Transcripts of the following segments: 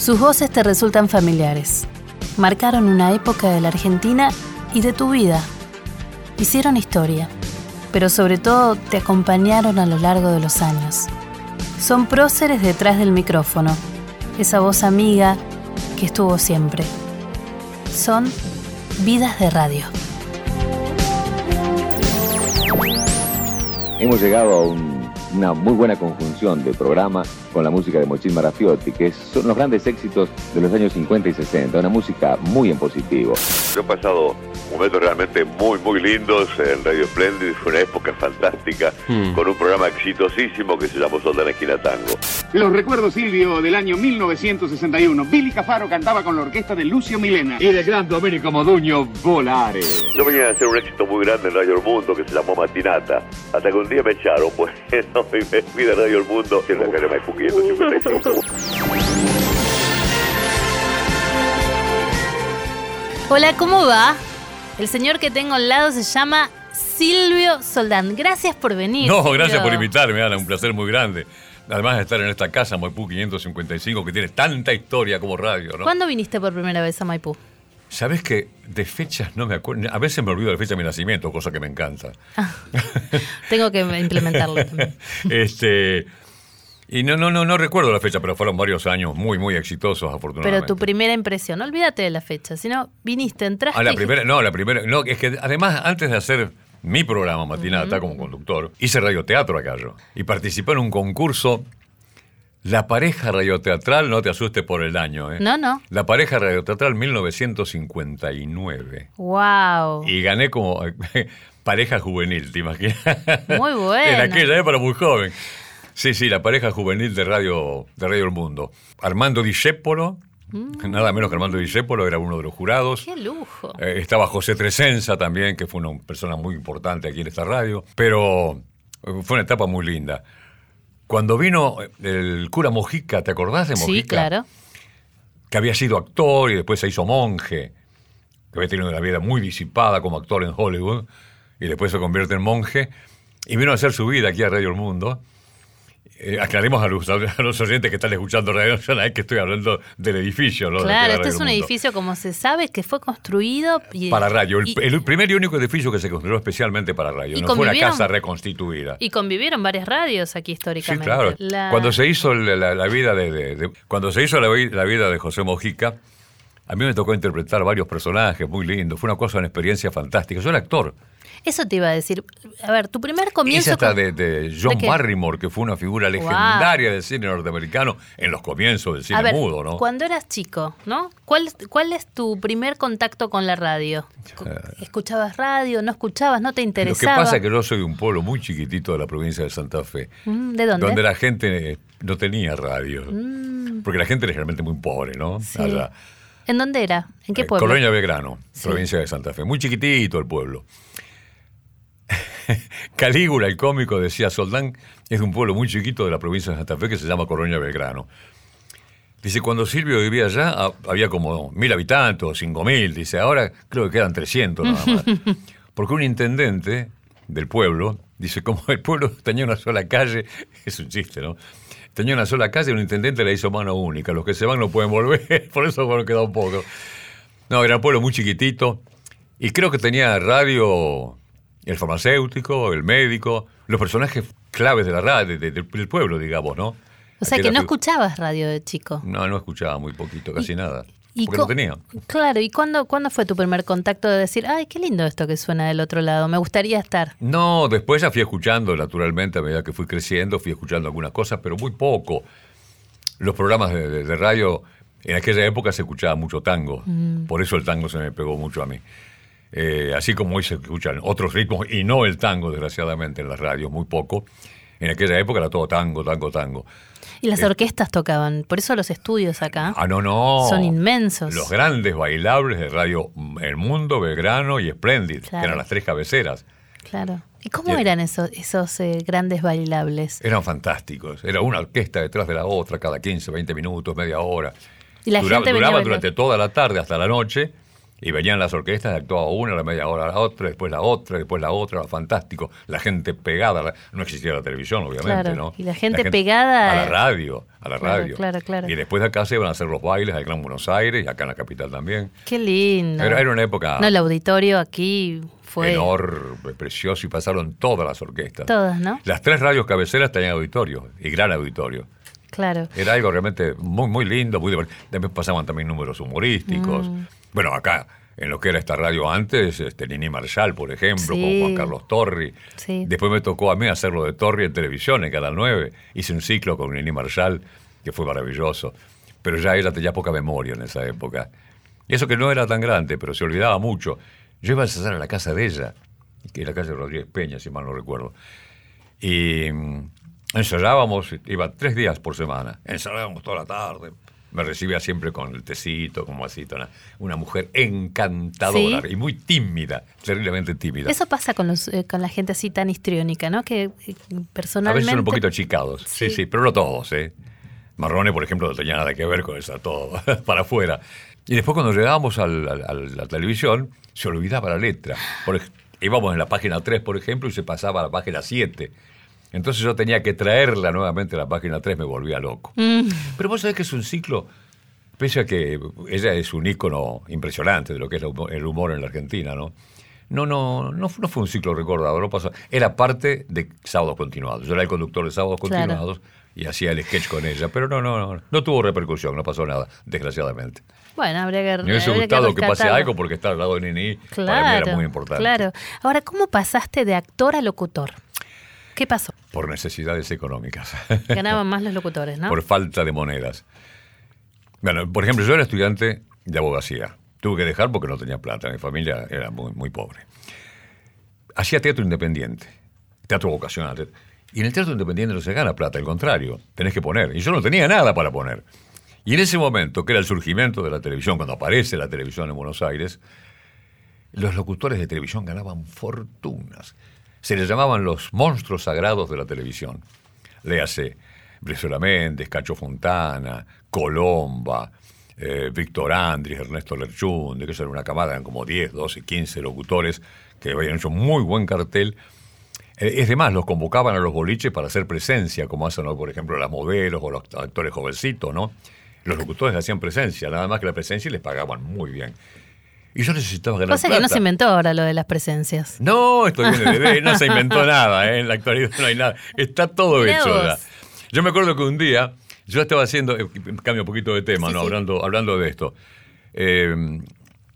Sus voces te resultan familiares. Marcaron una época de la Argentina y de tu vida. Hicieron historia, pero sobre todo te acompañaron a lo largo de los años. Son próceres detrás del micrófono, esa voz amiga que estuvo siempre. Son vidas de radio. Hemos llegado a una muy buena conjunción de programa con la música de Mochín Marafiotti, que son los grandes éxitos de los años 50 y 60, una música muy en positivo. Yo he pasado momentos realmente muy, muy lindos en Radio Splendid, fue una época fantástica, Hmm. con un programa exitosísimo que se llamó Soldan Esquina Tango. Los recuerdo, Silvio, del año 1961. Billy Cafaro cantaba con la orquesta de Lucio Milena. Y del gran Domenico Moduño Volare. Yo venía a hacer un éxito muy grande en Radio El Mundo que se llamó Matinata, hasta que un día me echaron, pues, no, y me fui de Radio El Mundo, en la calle Maipú 555. Hola, ¿cómo va? El señor que tengo al lado se llama Silvio Soldán. Gracias por venir. No, Silvio. gracias por invitarme, Ana, un placer muy grande. Además de estar en esta casa, Maipú 555, que tiene tanta historia como radio, ¿no? ¿Cuándo viniste por primera vez a Maipú? Sabes que de fechas no me acuerdo. A veces me olvido de la fecha de mi nacimiento, cosa que me encanta. Tengo que implementarlo también. este. Y no, no, no, no recuerdo la fecha, pero fueron varios años muy, muy exitosos, afortunadamente. Pero tu primera impresión, no olvídate de la fecha, sino viniste, entraste. Ah, la primera, no, la primera, no, es que además antes de hacer mi programa Matinata como conductor, hice radioteatro acá yo y participé en un concurso, la pareja radioteatral, no te asustes por el año, ¿eh? No, no. La pareja radioteatral 1959 Wow. y gané como pareja juvenil, ¿te imaginas? Muy bueno. en aquella época muy joven. Sí, sí, la pareja juvenil de Radio, de radio El Mundo. Armando Discépolo, nada menos que Armando Discépolo, era uno de los jurados. Mm. Qué lujo. Eh, estaba José Tresenza también, que fue una persona muy importante aquí en esta radio. Pero eh, fue una etapa muy linda. Cuando vino eh, el cura Mojica, ¿te acordás de Mojica? Sí, claro. Que había sido actor y después se hizo monje. Que había tenido una vida muy disipada como actor en Hollywood. Y después se convierte en monje. Y vino a hacer su vida aquí a Radio El Mundo. Eh, aclaremos a los, a los oyentes que están escuchando Radio Nacional que estoy hablando del edificio. Claro, la este es un Mundo. edificio, como se sabe, que fue construido y- Para radio, el, y- el primer y único edificio que se construyó especialmente para radio. ¿Y No fue una casa reconstituida. Y convivieron varias radios aquí Sí, históricamente. claro. La- Cuando se hizo la, la- la vida de, de- de- cuando se hizo la vida de José Mojica, a mí me tocó interpretar varios personajes muy lindos. Fue una cosa, una experiencia fantástica. Yo era actor. Eso te iba a decir. A ver, tu primer comienzo. hasta con- de, de John? Barrymore, que fue una figura legendaria del cine norteamericano en los comienzos del A cine ver, mudo, ¿no? cuando eras chico, ¿no? ¿Cuál, ¿Cuál es tu primer contacto con la radio? ¿Escuchabas radio? ¿No escuchabas? ¿No te Lo que interesaba? pasa es que yo soy de un pueblo muy chiquitito de la provincia de Santa Fe. Mm, ¿De dónde? Donde la gente eh, no tenía radio. Mm. Porque la gente era realmente muy pobre, ¿no? Sí. Allá. ¿En dónde era? ¿En qué Eh, pueblo? Colonia Belgrano, Sí. provincia de Santa Fe. Muy chiquitito el pueblo. Calígula, el cómico, decía, Soldán es de un pueblo muy chiquito de la provincia de Santa Fe que se llama Colonia Belgrano. Dice, cuando Silvio vivía allá había como mil habitantes o cinco mil. Dice, ahora creo que quedan 300 nada más. Porque un intendente del pueblo, dice, como el pueblo tenía una sola calle, es un chiste, ¿no? Tenía una sola calle, un intendente le hizo mano única. Los que se van no pueden volver, por eso bueno, queda un poco. No, era un pueblo muy chiquitito. Y creo que tenía radio, el farmacéutico, el médico, los personajes claves de la radio, de- de- del pueblo, digamos, ¿no? O sea, que no escuchabas radio de chico. No, no escuchaba muy poquito, casi nada. ¿Y porque no tenía. Claro, ¿y cuándo, cuándo fue tu primer contacto de decir, ay, qué lindo esto que suena del otro lado, me gustaría estar? No, después ya fui escuchando, naturalmente, a medida que fui creciendo, fui escuchando algunas cosas, pero muy poco. Los programas de, de- de radio, en aquella época se escuchaba mucho tango, por eso el tango se me pegó mucho a mí. Eh, así como hoy se escuchan otros ritmos, y no el tango, desgraciadamente, en las radios, muy poco. En aquella época era todo tango, tango, tango. Y las orquestas tocaban, por eso los estudios acá Ah, no, no. son inmensos. Los grandes bailables de Radio El Mundo, Belgrano y Splendid, que eran las tres cabeceras. Claro. ¿Y cómo Y- eran esos, esos eh, grandes bailables? Eran fantásticos. Era una orquesta detrás de la otra, cada 15, 20 minutos, media hora. Y la gente venía duraba durante toda la tarde hasta la noche Y venían las orquestas, actuaba una, la media hora la otra, después la otra, después la otra, fantástico. La gente pegada, la- no existía la televisión, obviamente, Claro, ¿no? y la gente pegada A la radio, a la Claro, radio. claro, claro. Y después de acá se iban a hacer los bailes al Gran Buenos Aires y acá en la capital también. Qué lindo. Era, era una época No, el auditorio aquí fue enorme, precioso, y pasaron todas las orquestas. todas, ¿no? Las tres radios cabeceras tenían auditorio, y gran auditorio. Claro. Era algo realmente muy, muy lindo, muy divertido. Después pasaban también números humorísticos. Mm. Bueno, acá, en lo que era esta radio antes, este, Nini Marshall, por ejemplo, Sí. con Juan Carlos Torri. Sí. Después me tocó a mí hacerlo de Torri en televisión, en Canal 9. Hice un ciclo con Nini Marshall, que fue maravilloso. Pero ya ella tenía poca memoria en esa época. Y eso que no era tan grande, pero se olvidaba mucho. Yo iba a ensayar a la casa de ella, que es la calle Rodríguez Peña, si mal no recuerdo. Y mm, ensayábamos, iba tres días por semana, ensayábamos toda la tarde. Me recibía siempre con el tecito, como así, una, una mujer encantadora Sí. y muy tímida, terriblemente tímida. Eso pasa con, los, eh, con la gente así tan histriónica, ¿no? Que eh, A personalmente... veces son un poquito achicados, sí. Sí. sí, pero no todos, ¿eh? Marrone, por ejemplo, no tenía nada que ver con eso, todo para afuera. Y después cuando llegábamos al- al- a la televisión, se olvidaba la letra. Por íbamos en la página 3, por ejemplo, y se pasaba a la página 7. Entonces yo tenía que traerla nuevamente a la página 3, me volvía loco. Mm, Pero vos sabés que es un ciclo, pese a que ella es un ícono impresionante de lo que es el humor- en la Argentina, ¿no? No, no, no, no fue un ciclo recordado, no pasó. Era parte de Sábados Continuados. Yo era el conductor de Sábados Claro. Continuados y hacía el sketch con ella, pero no, no, no, no tuvo repercusión, no pasó nada, desgraciadamente. bueno, habría que Me hubiese gustado que, pase algo porque estar al lado de Nini Claro, para mí era muy importante. Claro. Ahora, ¿cómo pasaste de actor a locutor? ¿Qué pasó? Por necesidades económicas. Ganaban más los locutores, ¿no? por falta de monedas. Bueno, por ejemplo, yo era estudiante de abogacía. Tuve que dejar porque no tenía plata. Mi familia era muy, muy pobre. Hacía teatro independiente, teatro vocacional. Y en el teatro independiente no se gana plata, al contrario, tenés que poner. Y yo no tenía nada para poner. Y en ese momento, que era el surgimiento de la televisión, cuando aparece la televisión en Buenos Aires, los locutores de televisión ganaban fortunas. Se les llamaban los monstruos sagrados de la televisión. Léase Brizuela Méndez, Cacho Fontana, Colomba, eh, Víctor Andris, Ernesto Lerchunde, que eso era una camada, eran como 10, 12, 15 locutores que habían hecho muy buen cartel. Eh, Es de más, los convocaban a los boliches para hacer presencia, como hacen, por ejemplo, las modelos o los actores jovencitos, ¿no? Los locutores hacían presencia, nada más que la presencia y les pagaban muy bien. Y yo necesitaba ganar Pasa que no plata. se inventó ahora lo de las presencias. No, esto viene de, no se inventó nada, ¿eh? en la actualidad no hay nada. Está todo Mirá hecho vos. ya. Yo me acuerdo que un día, yo estaba haciendo, eh, cambio un poquito de tema, Sí, ¿no? sí. Hablando, hablando de esto. Eh,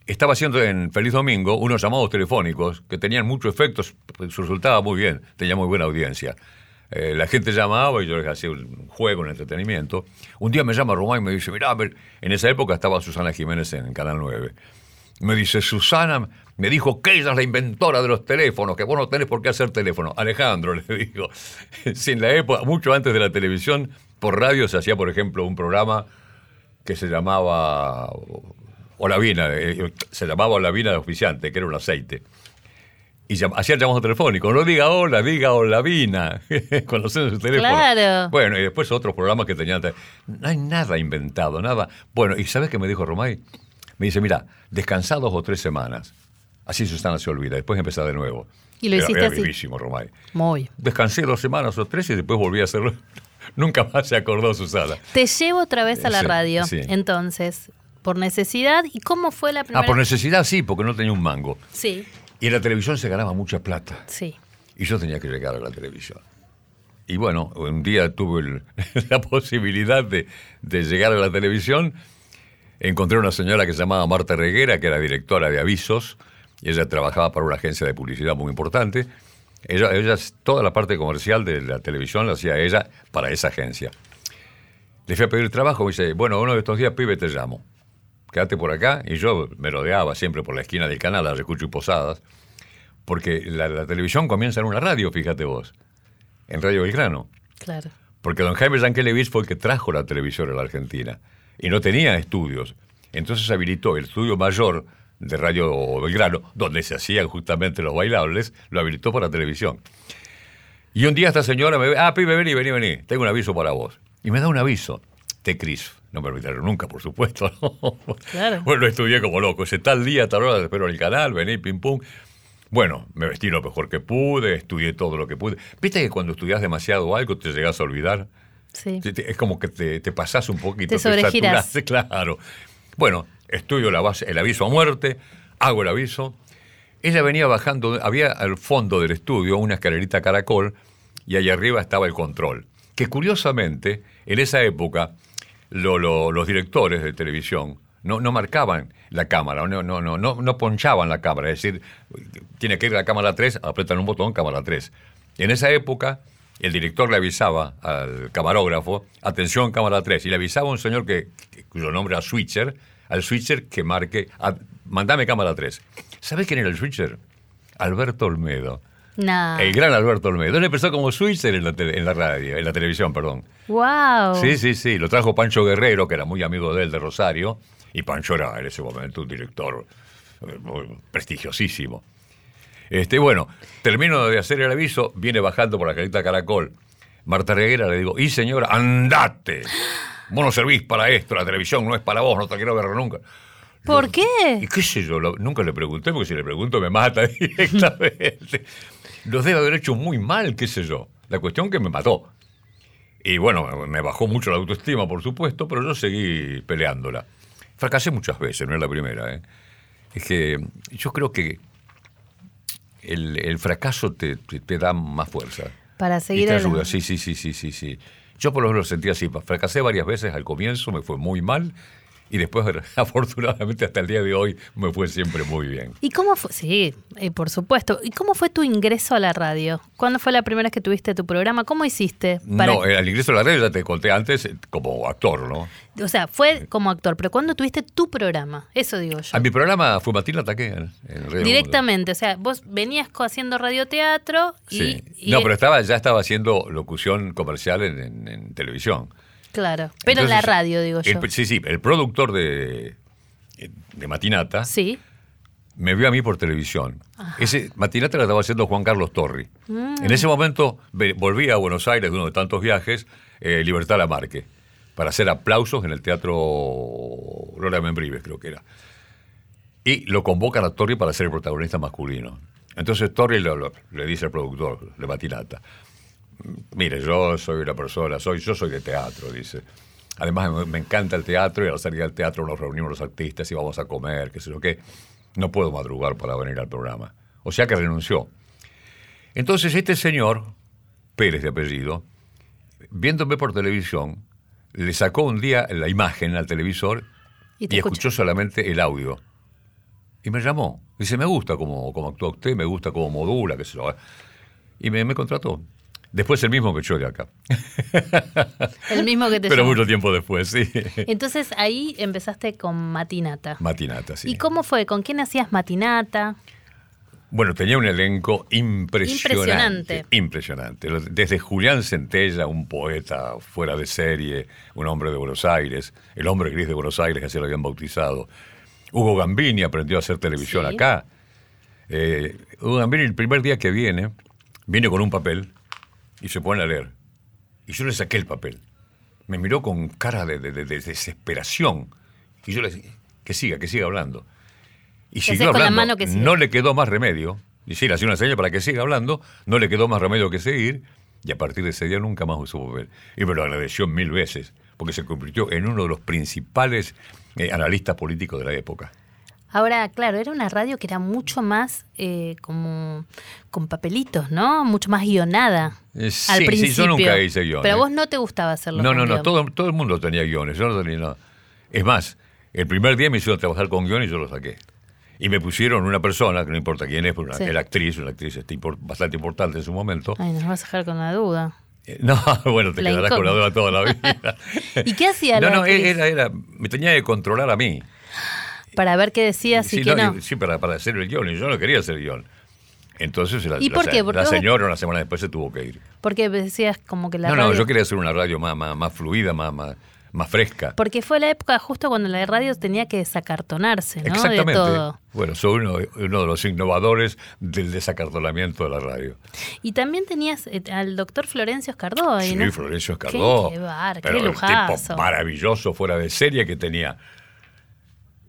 estaba haciendo en Feliz Domingo unos llamados telefónicos que tenían muchos efectos, resultaba muy bien, tenía muy buena audiencia. Eh, la gente llamaba y yo les hacía un juego, un entretenimiento. Un día me llama Román y me dice, mirá, me-". en esa época estaba Susana Jiménez en Canal 9. Me dice, Susana me dijo que ella es la inventora de los teléfonos, que vos no tenés por qué hacer teléfono. Alejandro, le digo, si en la época, mucho antes de la televisión, por radio se hacía, por ejemplo, un programa que se llamaba Olavina, eh, se llamaba Olavina de oficiante, que era un aceite. Y llam- hacía el llamado telefónico, no diga hola, diga Olavina, conociendo su teléfono. Claro. Bueno, y después otros programas que tenían. No hay nada inventado, nada. Bueno, ¿y sabes qué me dijo Romay? Me dice, mira, descansá dos o tres semanas. Así Susana se olvida, después empezar de nuevo. Y lo Era- hiciste era así. vivísimo, Romay. Muy. Descansé dos semanas o tres y después volví a hacerlo. Nunca más se acordó Susana. Te llevo otra vez a la Sí, radio. sí. Entonces, por necesidad. ¿Y cómo fue la primera? Ah, por necesidad sí, porque no tenía un mango. Sí, Y en la televisión se ganaba mucha plata. sí. Y yo tenía que llegar a la televisión. Y bueno, un día tuve el- la posibilidad de, de llegar a la televisión. Encontré una señora que se llamaba Marta Reguera, que era directora de avisos. Y ella trabajaba para una agencia de publicidad muy importante. Ella, ella, toda la parte comercial de la televisión la hacía ella para esa agencia. Le fui a pedir trabajo, me dice, bueno, uno de estos días, pibe, te llamo. Quédate por acá. Y yo me rodeaba siempre por la esquina del canal, a Recucho y Posadas. Porque la, la televisión comienza en una radio, fíjate vos. En Radio Belgrano. Claro. Porque don Jaime Yankelevich fue el que trajo la televisión a la Argentina. Y no tenía estudios. Entonces habilitó el estudio mayor de Radio Belgrano, donde se hacían justamente los bailables, lo habilitó para televisión. Y un día esta señora me ve, ah, pibe, vení, vení, vení, tengo un aviso para vos. Y me da un aviso. T-Cris. No me olvidaron nunca, por supuesto. ¿no? Claro. Bueno, lo estudié como loco. Ese tal día, tal hora, espero el canal, vení, pim pum. Bueno, me vestí lo mejor que pude, estudié todo lo que pude. ¿Viste que cuando estudias demasiado algo te llegas a olvidar? Sí. Es como que te, te pasás un poquito. Te sobregirás. saturaste, claro. Bueno, estudio la base, el aviso a muerte, hago el aviso. Ella venía bajando, había al fondo del estudio una escalerita caracol y allá arriba estaba el control. Que curiosamente, en esa época, lo- lo- los directores de televisión no, no marcaban la cámara, no, no, no, no, no ponchaban la cámara. Es decir, tiene que ir la cámara 3, apretan un botón, cámara 3. En esa época, el director le avisaba al camarógrafo, atención, cámara 3, y le avisaba a un señor que, cuyo nombre era Switcher, al Switcher que marque, a- mandame cámara 3. ¿Sabes quién era el Switcher? Alberto Olmedo. No. El gran Alberto Olmedo. Él empezó como Switcher en la, tele- en la radio, en la televisión, perdón. Wow. Sí, sí, sí. Lo trajo Pancho Guerrero, que era muy amigo de él, de Rosario. Y Pancho era en ese momento un director eh, muy prestigiosísimo. Este, bueno, termino de hacer el aviso, viene bajando por la carita Caracol. Marta Reguera le digo, y señora, andate. Vos no servís para esto, la televisión no es para vos, no te quiero ver nunca. ¿Por ¿Y qué? qué sé yo? Lo- nunca le pregunté, porque si le pregunto me mata directamente. Los debe haber hecho muy mal, qué sé yo. La cuestión que me mató. Y bueno, me bajó mucho la autoestima, por supuesto, pero yo seguí peleándola. Fracasé muchas veces, no es la primera. ¿eh? Es que yo creo que el, el fracaso te, te- te da más fuerza. Para Y seguir te adelante. ayuda, sí, sí, sí, sí, sí, sí. Yo por lo menos lo sentí así. Fracasé varias veces al comienzo, me fue muy mal. Y después, afortunadamente, hasta el día de hoy, me fue siempre muy bien. ¿Y cómo fue? Sí, eh, por supuesto. ¿Y cómo fue tu ingreso a la radio? ¿Cuándo fue la primera vez que tuviste tu programa? ¿Cómo hiciste? para- No, al ingreso a la radio ya te conté antes como actor, ¿no? O sea, fue como actor, pero ¿cuándo tuviste tu programa? Eso digo yo. A mi programa fue Matilda Taqué. en- Radio Directamente, o sea, vos venías haciendo radioteatro y, Sí. y- no, pero estaba, ya estaba haciendo locución comercial en, en- en televisión. Claro, pero en la radio, digo yo. el- sí, sí, el productor de, de Matinata Sí. me vio a mí por televisión. Ese Matinata lo estaba haciendo Juan Carlos Torri. Mm. En ese momento volví a Buenos Aires de uno de tantos viajes, eh, Libertad Lamarque, para hacer aplausos en el Teatro Lola Membrives, creo que era. Y lo convocan a Torri para ser el protagonista masculino. Entonces Torri le dice al productor de Matinata, mire, yo soy una persona, soy, yo soy de teatro, dice. Además, me, encanta el teatro y al salir del teatro nos reunimos los artistas y vamos a comer, qué sé yo qué. No puedo madrugar para venir al programa. O sea que renunció. Entonces, este señor, Pérez de apellido, viéndome por televisión, le sacó un día la imagen al televisor Y y, escuchó solamente el audio. Y me llamó. Dice, me gusta cómo, cómo actúa usted, me gusta cómo modula, qué sé yo. Y me, me contrató. Después el mismo que yo de acá. El mismo que te Pero llamó. mucho tiempo después, sí. Entonces ahí empezaste con Matinata. Matinata, sí. ¿Y cómo fue? ¿Con quién hacías Matinata? Bueno, tenía un elenco impresionante. Impresionante. Impresionante. Desde Julián Centella, un poeta fuera de serie, un hombre de Buenos Aires, el hombre gris de Buenos Aires, que así lo habían bautizado. Hugo Gambini aprendió a hacer televisión Sí. acá. Eh, Hugo Gambini, el primer día que viene, viene con un papel y se pone a leer. Y yo le saqué el papel. Me miró con cara de, de- de- de desesperación. Y yo le dije, que siga, que siga hablando. Y siguió con la hablando. mano que no le quedó más remedio. Y sí, le hacía una señal para que siga hablando. No le quedó más remedio que seguir. Y a partir de ese día nunca más usó papel. Y me lo agradeció mil veces. Porque se convirtió en uno de los principales eh, analistas políticos de la época. Ahora, claro, era una radio que era mucho más eh, como con papelitos, ¿no? Mucho más guionada. Eh, al sí, sí, yo principio. nunca hice guion, Pero a vos no te gustaba hacerlo. No, no, no, todo, todo el mundo tenía guiones, yo no tenía nada. Es más, el primer día me hicieron trabajar con guion y yo lo saqué. Y me pusieron una persona, que no importa quién es, pero una- Sí. era actriz, una actriz este, bastante importante en su momento. Ay, nos vas a dejar con la duda. Eh, No, bueno, te La quedarás con la duda toda la vida. ¿Y qué hacía No, la no, actriz? era, era, me tenía que controlar a mí. Para ver qué decías y qué no, sí, para, para hacer el guion, y yo no quería hacer guion. Entonces la, ¿Y la por se- qué? Porque la vos- señora una semana después se tuvo que ir. Porque decías como que la no, radio... no, yo quería hacer una radio más, más, más fluida, más, más, más fresca. Porque fue la época justo cuando la radio tenía que desacartonarse, ¿no? Exactamente. De todo. Bueno, soy uno, uno de los innovadores del desacartonamiento de la radio. Y también tenías eh, al doctor Florencio Escardó ahí, Sí, ¿no? Florencio Escardó. Qué, qué bar, pero qué el lujazo. tipo maravilloso, fuera de serie, que tenía.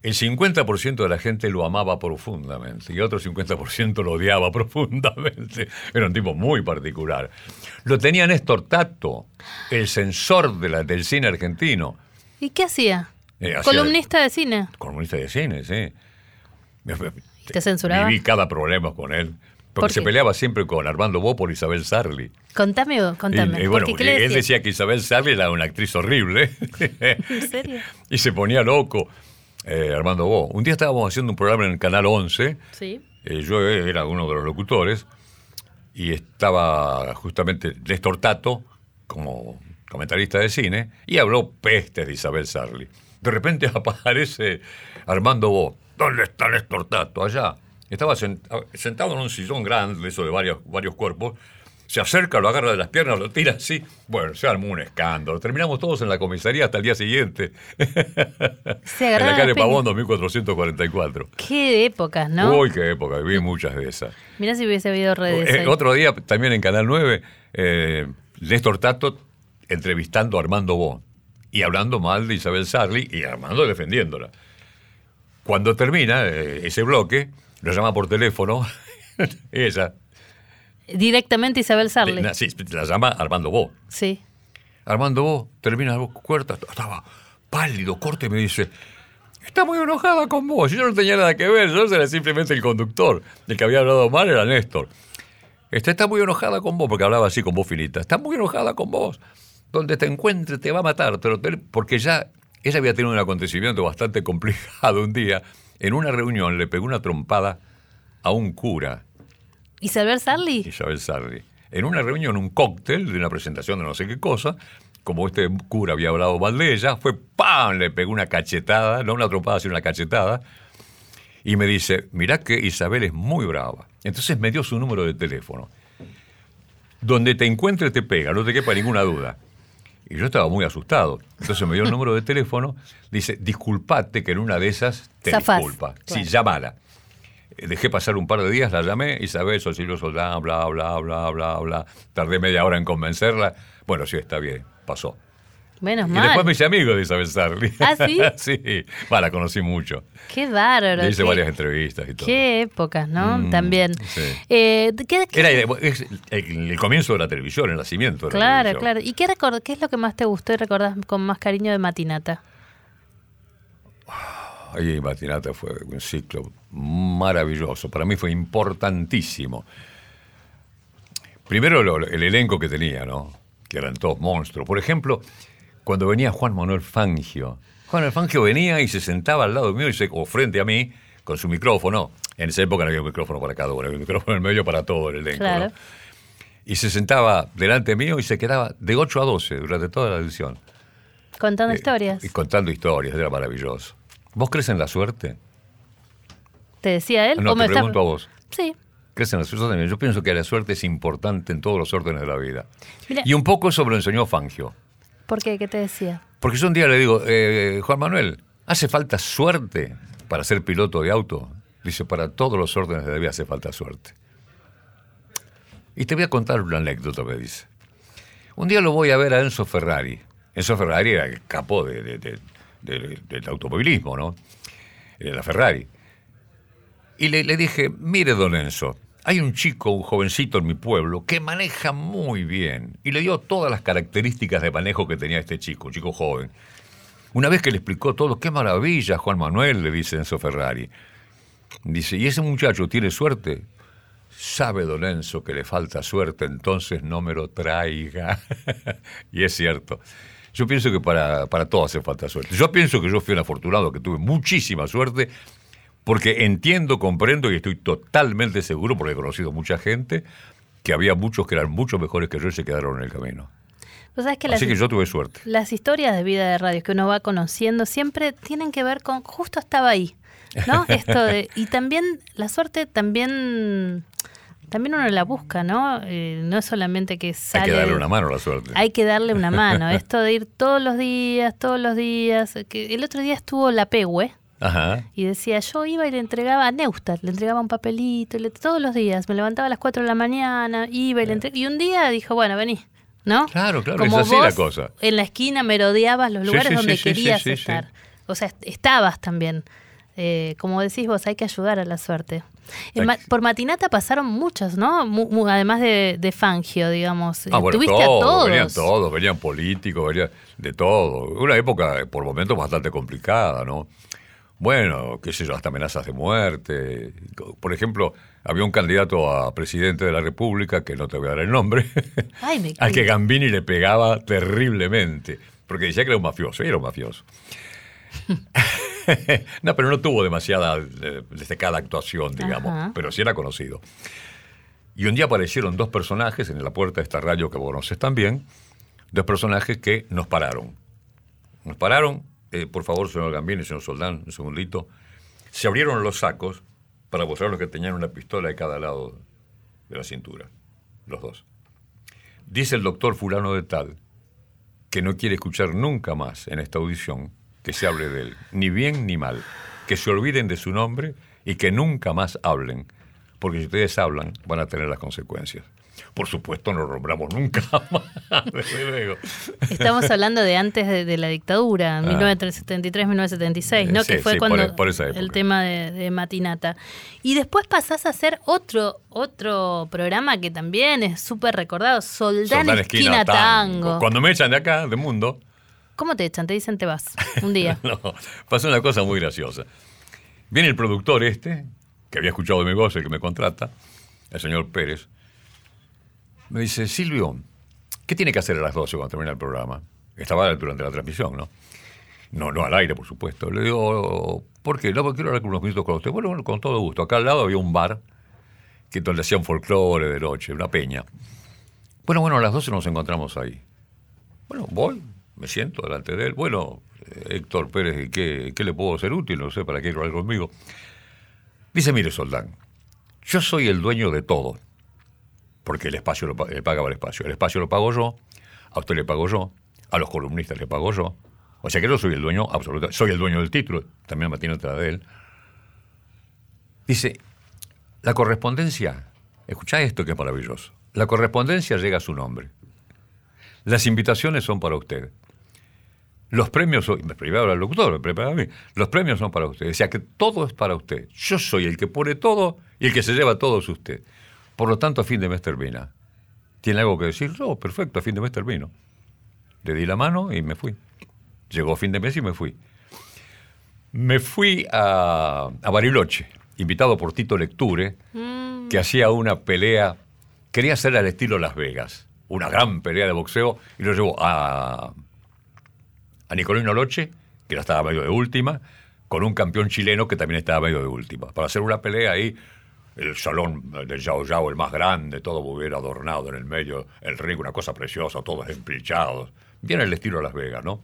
El 50% de la gente lo amaba profundamente y otro 50% lo odiaba profundamente. Era un tipo muy particular. Lo tenía Néstor Tato, el censor de la- del cine argentino. ¿Y qué hacía? Eh, Columnista de cine. Comunista de cine, sí. ¿Te censuraba? Viví cada problema con él. ¿Por Porque se qué? peleaba siempre con Armando Bo por Isabel Sarli. Contame, contame. Y, y bueno, porque, ¿qué le él decías? decía que Isabel Sarli era una actriz horrible. ¿En serio? y se ponía loco eh, Armando Bo. Un día estábamos haciendo un programa en el Canal 11. Sí. eh, yo era uno de los locutores. Y estaba justamente Néstor Tato como comentarista de cine. Y habló pestes de Isabel Sarli. De repente aparece Armando Bo. ¿Dónde está Néstor Tato? Allá. Estaba sent- sentado en un sillón grande, eso de varios, varios cuerpos. Se acerca, lo agarra de las piernas, lo tira así. Bueno, se armó un escándalo. Terminamos todos en la comisaría hasta el día siguiente. Se en la calle. Pavón, 2444. Qué épocas, ¿no? Uy, qué época, viví muchas de esas. Mirá si hubiese habido redes. Eh, otro día, también en Canal 9, eh, Néstor Tato entrevistando a Armando Bo y hablando mal de Isabel Sarli y Armando defendiéndola. Cuando termina eh, ese bloque, lo llama por teléfono, ella, Directamente Isabel Sarli. na- sí, la llama Armando Bo. Sí. Armando Bo termina la cuarta, estaba pálido, corte y me dice, está muy enojada con vos. Yo no tenía nada que ver, yo era simplemente el conductor. El que había hablado mal era Néstor. Este, está muy enojada con vos, porque hablaba así con voz finita. Está muy enojada con vos. Donde te encuentre te va a matar. te lo- te- porque ya ella había tenido un acontecimiento bastante complicado un día. En una reunión le pegó una trompada a un cura Isabel Sarli. Isabel Sarri. En una reunión, un cóctel de una presentación de no sé qué cosa, como este cura había hablado mal de ella, fue ¡pam! Le pegó una cachetada, no una trompada, sino una cachetada, y me dice, mirá que Isabel es muy brava. Entonces me dio su número de teléfono. Donde te encuentre te pega, no te quepa ninguna duda. Y yo estaba muy asustado. Entonces me dio el número de teléfono, dice, disculpate que en una de esas te Zafás. disculpa. Sí, llámala. Eh, Dejé pasar un par de días, la llamé, Isabel Socilo Soldán, bla, bla, bla, bla, bla. Tardé media hora en convencerla. Bueno, sí, está bien, pasó. Menos Y mal. después me hice amigo de Isabel Sarli. ¿Ah, sí? sí, va, la conocí mucho. Qué bárbaro. Le hice qué, varias entrevistas y todo. qué épocas, ¿no? Mm, También. sí. Eh, ¿qué- qué- Era es el, el comienzo de la televisión, el nacimiento de la claro, televisión. claro. ¿Y qué, es lo que más te gustó y recordás con más cariño de Matinata? Ahí Matinata fue un ciclo maravilloso. Para mí fue importantísimo. Primero lo- el elenco que tenía, ¿no? Que eran todos monstruos. Por ejemplo, cuando venía Juan Manuel Fangio. Juan Manuel Fangio venía y se sentaba al lado mío y se, o frente a mí con su micrófono. En esa época no había un micrófono para cada uno, había un micrófono en medio para todo el elenco. Claro. ¿no? Y se sentaba delante mío y se quedaba de 8 a 12 durante toda la edición. Contando Eh, historias. Y contando historias, era maravilloso. ¿Vos crees en la suerte? ¿Te decía él? No, ¿O me te está- pregunto a vos. Sí. ¿Crees en la suerte? También. Yo pienso que la suerte es importante en todos los órdenes de la vida. Y un poco eso me lo enseñó Fangio. ¿por qué? ¿Qué te decía? Porque yo un día le digo, eh, Juan Manuel, ¿hace falta suerte para ser piloto de auto? Dice, para todos los órdenes de la vida hace falta suerte. Y te voy a contar una anécdota, me dice. Un día lo voy a ver a Enzo Ferrari. Enzo Ferrari era el de- de- de- de- del automovilismo, ¿no? Era la Ferrari. Y le, le dije, mire, don Enzo, hay un chico, un jovencito en mi pueblo, que maneja muy bien. Y le dio todas las características de manejo que tenía este chico, un chico joven. Una vez que le explicó todo, qué maravilla, Juan Manuel, le dice Enzo Ferrari. Dice, ¿y ese muchacho tiene suerte? Sabe don Enzo que le falta suerte, entonces no me lo traiga. y es cierto. Yo pienso que para, para todo hace falta suerte. Yo pienso que yo fui un afortunado, que tuve muchísima suerte, porque entiendo, comprendo y estoy totalmente seguro, porque he conocido mucha gente, que había muchos que eran mucho mejores que yo y se quedaron en el camino. Que las, Así que yo tuve suerte. las historias de vida de radio que uno va conociendo siempre tienen que ver con justo estaba ahí, ¿no? Esto de, y también la suerte también también uno la busca, ¿no? Eh, no es solamente que sale... Hay que darle una mano a la suerte. Hay que darle una mano. Esto de ir todos los días, todos los días. Que el otro día estuvo la Pehue. Ajá. Y decía, yo iba y le entregaba a Neustadt, le entregaba un papelito, le- todos los días. Me levantaba a las 4 de la mañana, iba y le entregaba. Y un día dijo, bueno, vení, ¿no? Claro, claro, Como es así la vos cosa. En la esquina merodeabas los lugares sí, donde sí, querías estar. O sea, est- estabas también. Eh, como decís vos, hay que ayudar a la suerte. Ma- por Matinata pasaron muchos, ¿no? Mu- además de, de Fangio, digamos. Ah, bueno, Tuviste todos, a todos. venían todos, venían políticos, venían de todo. Una época, por momentos, bastante complicada, ¿no? Bueno, qué sé yo, hasta amenazas de muerte. Por ejemplo, había un candidato a presidente de la República, que no te voy a dar el nombre, Ay, me al que Gambini le pegaba terriblemente, porque decía que era un mafioso, y era un mafioso. no, pero no tuvo demasiada eh, destacada actuación, digamos, Ajá. pero sí era conocido. Y un día aparecieron dos personajes en la puerta de esta radio que vos conoces también, dos personajes que nos pararon. Nos pararon, eh, por favor, señor Gambini, señor Soldán, un segundito. Se abrieron los sacos para mostrar los que tenían una pistola de cada lado de la cintura, los dos. Dice el doctor fulano de tal que no quiere escuchar nunca más en esta audición que se hable de él, ni bien ni mal, que se olviden de su nombre y que nunca más hablen, porque si ustedes hablan van a tener las consecuencias. Por supuesto, no nombramos nunca más, desde luego. Estamos hablando de antes de, de la dictadura, 1973-1976, ¿no? Ah. Sí, que fue sí, por cuando e- por época. el tema de, de Matinata. Y después pasás a hacer otro otro programa que también es súper recordado, Soldán, Soldán Esquina, Tango. Cuando me echan de acá, de mundo, ¿Cómo te echan? Te dicen te vas un día. no, pasó una cosa muy graciosa. Viene el productor este, que había escuchado mi voz, el que me contrata, el señor Pérez, me dice, Silvio, ¿qué tiene que hacer a las 12 cuando termina el programa? Estaba durante la transmisión, ¿no? No, no al aire, por supuesto. Le digo, ¿por qué? No, porque quiero hablar unos minutos con usted. Bueno, con todo gusto. Acá al lado había un bar que donde hacían folclore de noche, una peña. Bueno, bueno, a las 12 nos encontramos ahí. Bueno, voy, me siento delante de él. Bueno, Héctor Pérez, ¿qué, ¿qué le puedo ser útil? No sé, ¿para qué hablar conmigo? Dice, mire, Soldán, yo soy el dueño de todo. Porque el espacio lo le pagaba el espacio. El espacio lo pago yo, a usted le pago yo, a los columnistas le pago yo. O sea que yo soy el dueño absoluto. Soy el dueño del título, también me tiene otra de él. Dice, la correspondencia, escuchá esto que es maravilloso. La correspondencia llega a su nombre. Las invitaciones son para usted. Los premios, son- me privaba el locutor, me prepara a mí. Los premios son para usted. Sea que todo es para usted. Yo soy el que pone todo y el que se lleva todo es usted. Por lo tanto, a fin de mes termina. ¿Tiene algo que decir? No, perfecto, a fin de mes termino. Le di la mano y me fui. Llegó fin de mes y me fui. Me fui a, a Bariloche, invitado por Tito Lecture, que hacía una pelea, quería hacer al estilo Las Vegas, una gran pelea de boxeo, y lo llevó a, a Nicolino Loche, que ya estaba medio de última, con un campeón chileno que también estaba medio de última, para hacer una pelea ahí, el salón del Yao Yao, el más grande, todo muy bien adornado en el medio, el ring, una cosa preciosa, todos empilchados, bien el estilo Las Vegas, ¿no?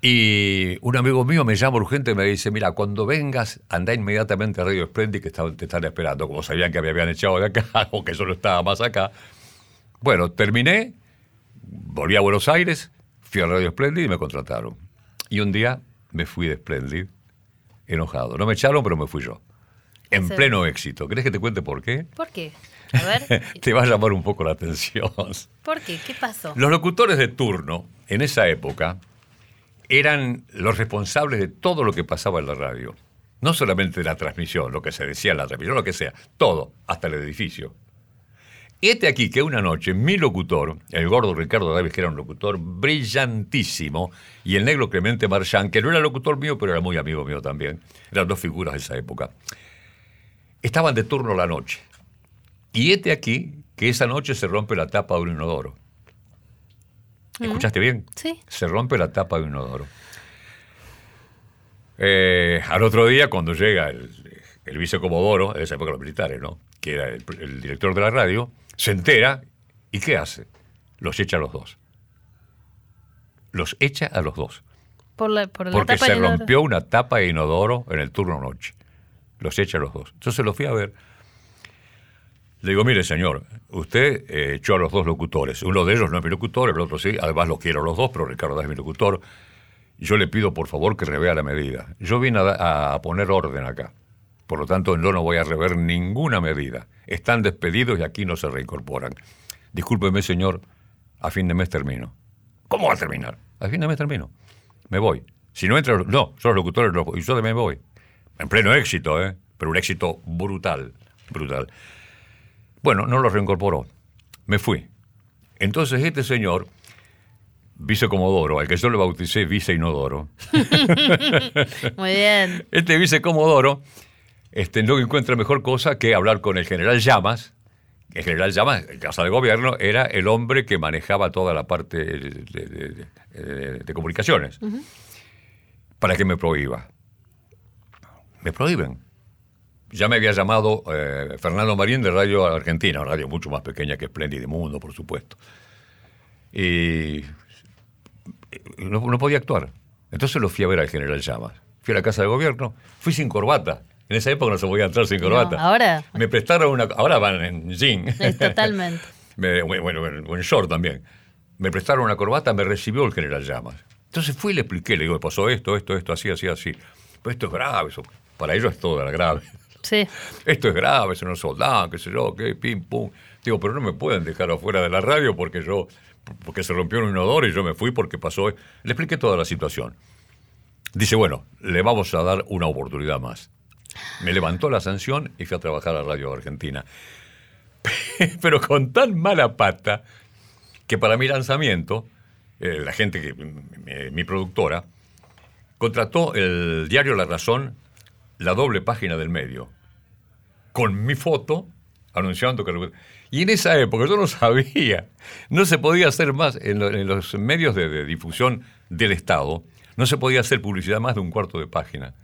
Y un amigo mío me llama urgente y me dice, mira, cuando vengas, anda inmediatamente a Radio Splendid que te están esperando. Como sabían que me habían echado de acá o que solo estaba más acá. Bueno, terminé, volví a Buenos Aires, fui a Radio Splendid y me contrataron. Y un día me fui de Splendid enojado. No me echaron, pero me fui yo. En pleno éxito. ¿Querés que te cuente por qué? ¿Por qué? A ver, te va a llamar un poco la atención. ¿por qué? ¿Qué pasó? Los locutores de turno, en esa época, eran los responsables de todo lo que pasaba en la radio. No solamente de la transmisión, lo que se decía en la transmisión, lo que sea, todo, hasta el edificio. Este aquí que una noche mi locutor, el gordo Ricardo Davis, que era un locutor brillantísimo, y el negro Clemente Marchán, que no era locutor mío, pero era muy amigo mío también, eran dos figuras de esa época, estaban de turno la noche. Y este aquí, que esa noche se rompe la tapa de un inodoro. ¿Escuchaste bien? Sí. Se rompe la tapa de un inodoro. Eh, al otro día, cuando llega el, el vicecomodoro, en esa época los militares, ¿no? Que era el, el director de la radio, se entera y ¿qué hace? Los echa a los dos. Los echa a los dos. Por la, por la Porque tapa se inodoro. rompió una tapa de inodoro en el turno noche. Los echa a los dos. Entonces los fui a ver. Le digo, mire, señor, usted eh, echó a los dos locutores. Uno de ellos no es mi locutor, el otro sí. Además, los quiero los dos, pero Ricardo es mi locutor. Yo le pido, por favor, que revea la medida. Yo vine a, a poner orden acá. Por lo tanto, yo no voy a rever ninguna medida. Están despedidos y aquí no se reincorporan. Discúlpeme, señor, a fin de mes termino. ¿Cómo va a terminar? A fin de mes termino. Me voy. Si no entra, no, son los locutores no, y yo me voy. En pleno éxito, ¿eh? Pero un éxito brutal, brutal. Bueno, no lo reincorporó. Me fui. Entonces este señor, vicecomodoro, al que yo le bauticé vice inodoro, Muy bien. este vicecomodoro este, no encuentra mejor cosa que hablar con el general Llamas. El general Llamas, en casa de gobierno, era el hombre que manejaba toda la parte de, de- de- de- de comunicaciones. Para que me prohíba. Me prohíben. Ya me había llamado eh, Fernando Marín de Radio Argentina, una radio mucho más pequeña que Espléndido Mundo, por supuesto. Y no, no podía actuar. Entonces lo fui a ver al general Llamas. Fui a la casa de gobierno, fui sin corbata. En esa época no se podía entrar sin corbata. No, ahora- Me prestaron una. Ahora van en jean. Totalmente. Me- bueno, bueno, en short también. Me prestaron una corbata, me recibió el general Llamas. Entonces fui y le expliqué, le digo, pasó esto, esto, esto, así, así, así. Pero esto es grave, eso. para ellos es todo grave. Sí. Esto es grave, son los soldados, qué sé yo, qué, pim, pum. Digo, pero no me pueden dejar afuera de la radio porque yo, porque se rompió un inodoro y yo me fui porque pasó. Le expliqué toda la situación. Dice, bueno, le vamos a dar una oportunidad más. Me levantó la sanción y fui a trabajar a Radio Argentina. Pero con tan mala pata que para mi lanzamiento, eh, la gente que, mi, mi productora, contrató el diario La Razón, la doble página del medio, con mi foto anunciando que... Y en esa época yo no sabía, no se podía hacer más, en, lo- en los medios de difusión del Estado, no se podía hacer publicidad más de un cuarto de página.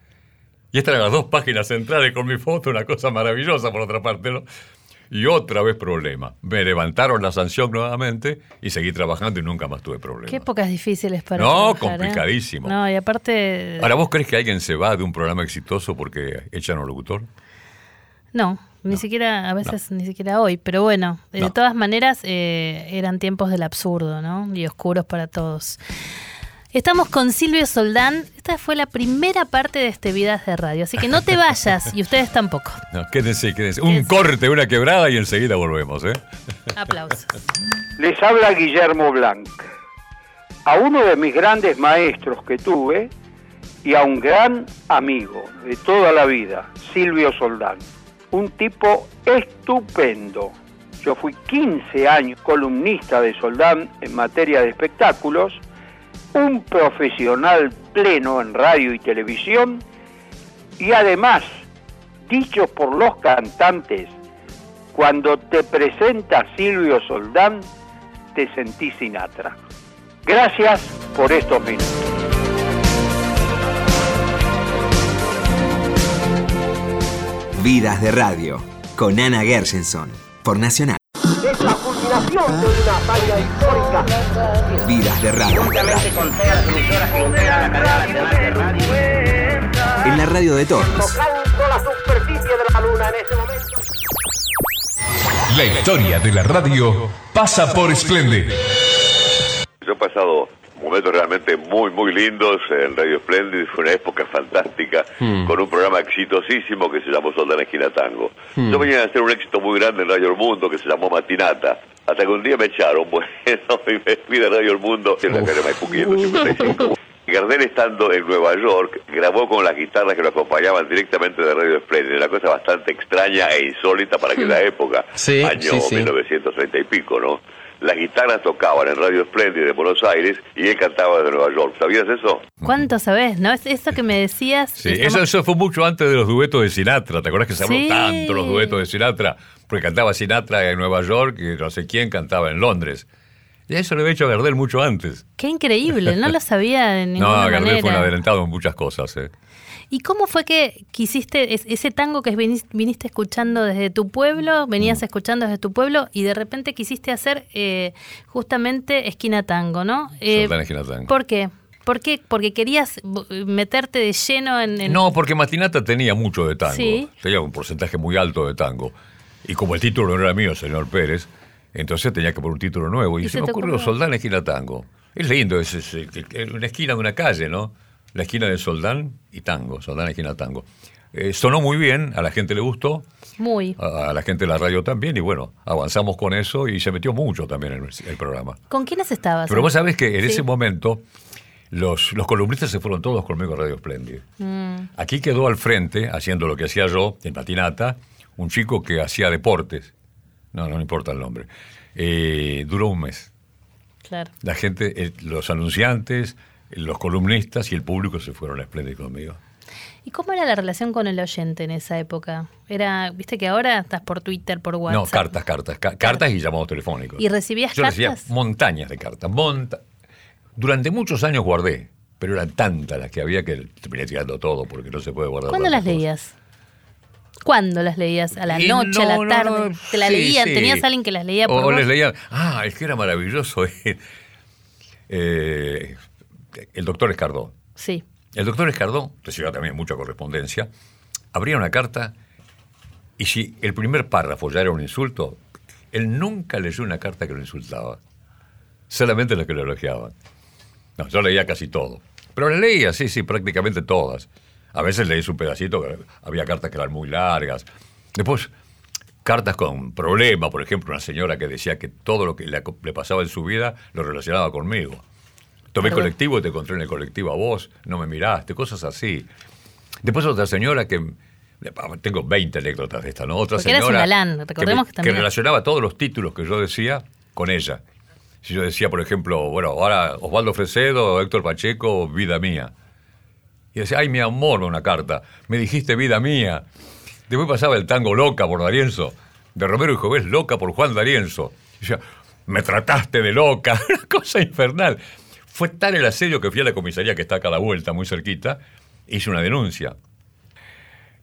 Y estas eran las dos páginas centrales con mi foto, una cosa maravillosa por otra parte, ¿no? Y otra vez problema. Me levantaron la sanción nuevamente y seguí trabajando y nunca más tuve problemas. Qué épocas difíciles para No, trabajar, ¿eh? complicadísimo. No, y aparte... Ahora, ¿vos crees que alguien se va de un programa exitoso porque echan un locutor? No, ni siquiera, a veces ni siquiera hoy, pero bueno, de No. todas maneras eh, eran tiempos del absurdo, ¿no? Y oscuros para todos. Estamos con Silvio Soldán. Esta fue la primera parte de este Vidas de Radio, así que no te vayas y ustedes tampoco. No, quédense, quédense. Un corte, una quebrada y enseguida volvemos, ¿eh? Aplausos. Les habla Guillermo Blanc. A uno de mis grandes maestros que tuve y a un gran amigo de toda la vida, Silvio Soldán. Un tipo estupendo. Yo fui 15 años columnista de Soldán en materia de espectáculos, un profesional pleno en radio y televisión y además, dicho por los cantantes, cuando te presenta Silvio Soldán, te sentís Sinatra. Gracias por estos minutos. Vidas de Radio, con Ana Gershenson, por Nacional. Culminación de una hazaña histórica. Vidas de Radio. En la radio de todos. Tocando la superficie de la luna en ese momento. La historia de la radio pasa por Splendid. Yo he pasado momentos realmente muy, muy lindos en Radio Splendid. Fue una época fantástica con un programa exitosísimo que se llamó Soldán Esquina Tango. Yo venía a hacer un éxito muy grande en Radio El Mundo que se llamó Matinata. Hasta que un día me echaron, bueno, y me fui de Radio El Mundo en la calle Maipú 555. Gardel estando en Nueva York grabó con las guitarras que lo acompañaban directamente de Radio Splendid, una cosa bastante extraña e insólita para aquella época, Sí, año sí, sí. 1930 y pico, ¿no? Las guitarras tocaban en Radio Splendid de Buenos Aires y él cantaba desde Nueva York. ¿Sabías eso? ¿Cuánto sabés, no? Es eso que me decías. Sí, estamos- eso, eso fue mucho antes de los duetos de Sinatra. ¿Te acuerdas que se habló Sí. tanto los duetos de Sinatra? Porque cantaba Sinatra en Nueva York y no sé quién cantaba en Londres. Y eso lo había hecho Gardel mucho antes. Qué increíble, no lo sabía de No, ninguna Gardel manera. fue un adelantado en muchas cosas. ¿eh? ¿Y cómo fue que quisiste es- ese tango que vinis- viniste escuchando desde tu pueblo, venías Mm. escuchando desde tu pueblo y de repente quisiste hacer eh, justamente esquina tango, ¿no? Eh, Esquina Tango. ¿Por qué? ¿Por qué? Porque querías meterte de lleno en... en- No, porque Matinata tenía mucho de tango. Sí. Tenía un porcentaje muy alto de tango. Y como el título no era mío, señor Pérez, entonces tenía que poner un título nuevo. Y, ¿Y se, se me ocurrió ocurrió? Soldán Esquina Tango. Es lindo, es, es, que- una esquina de una calle, ¿no? La esquina de Soldán y Tango, Soldán Esquina Tango. Eh, sonó muy bien, a la gente le gustó, Muy. a, a la gente de la radio también, y bueno, avanzamos con eso y se metió mucho también en el, el programa. ¿Con quiénes estabas? Pero vos sabés que en Sí. ese momento los, los columnistas se fueron todos conmigo a Radio Splendid. Mm. Aquí quedó al frente, haciendo lo que hacía yo, en patinata, un chico que hacía deportes. No, no importa el nombre. Eh, duró un mes. Claro. La gente, eh, los anunciantes, los columnistas y el público se fueron a Splendid conmigo. ¿Y cómo era la relación con el oyente en esa época? Era, viste que ahora estás por Twitter, por WhatsApp. No, cartas, cartas, ca- cartas y llamados telefónicos. ¿Y recibías Yo recibía cartas? montañas de cartas. monta- Durante muchos años guardé, pero eran tantas las que había que terminé tirando todo porque no se puede guardar. ¿Cuándo las cosas. leías? ¿Cuándo las leías? ¿A la noche, a la tarde? no, ¿Te la sí, leían? sí. ¿Tenías alguien que las leía por o vos? les leían, ah, es que era maravilloso. eh, el doctor Escardó. Sí. El doctor Escardó recibía también mucha correspondencia. Abría una carta y si el primer párrafo ya era un insulto, él nunca leyó una carta que lo insultaba. Solamente las que lo elogiaban. No, yo leía casi todo. Pero le leía, sí, sí, prácticamente todas. A veces leí un pedacito, que había cartas que eran muy largas. Después, cartas con problemas, por ejemplo, una señora que decía que todo lo que le pasaba en su vida lo relacionaba conmigo. Tomé Perdón. colectivo y te encontré en el colectivo a vos, no me miraste, cosas así. Después otra señora que... Tengo 20 anécdotas de esta, ¿no? Otra Porque señora galán, me- recordemos que también- relacionaba todos los títulos que yo decía con ella. Si yo decía, por ejemplo, bueno, ahora Osvaldo Fresedo, Héctor Pacheco, Vida Mía. Y decía, ay, mi amor, una carta. Me dijiste vida mía. Después pasaba el tango Loca por Darienzo. De Romero y Jovés, Loca por Juan Darienzo. Y decía, me trataste de loca. Una cosa infernal. Fue tal el asedio que fui a la comisaría que está acá a la vuelta, muy cerquita. Hice una denuncia.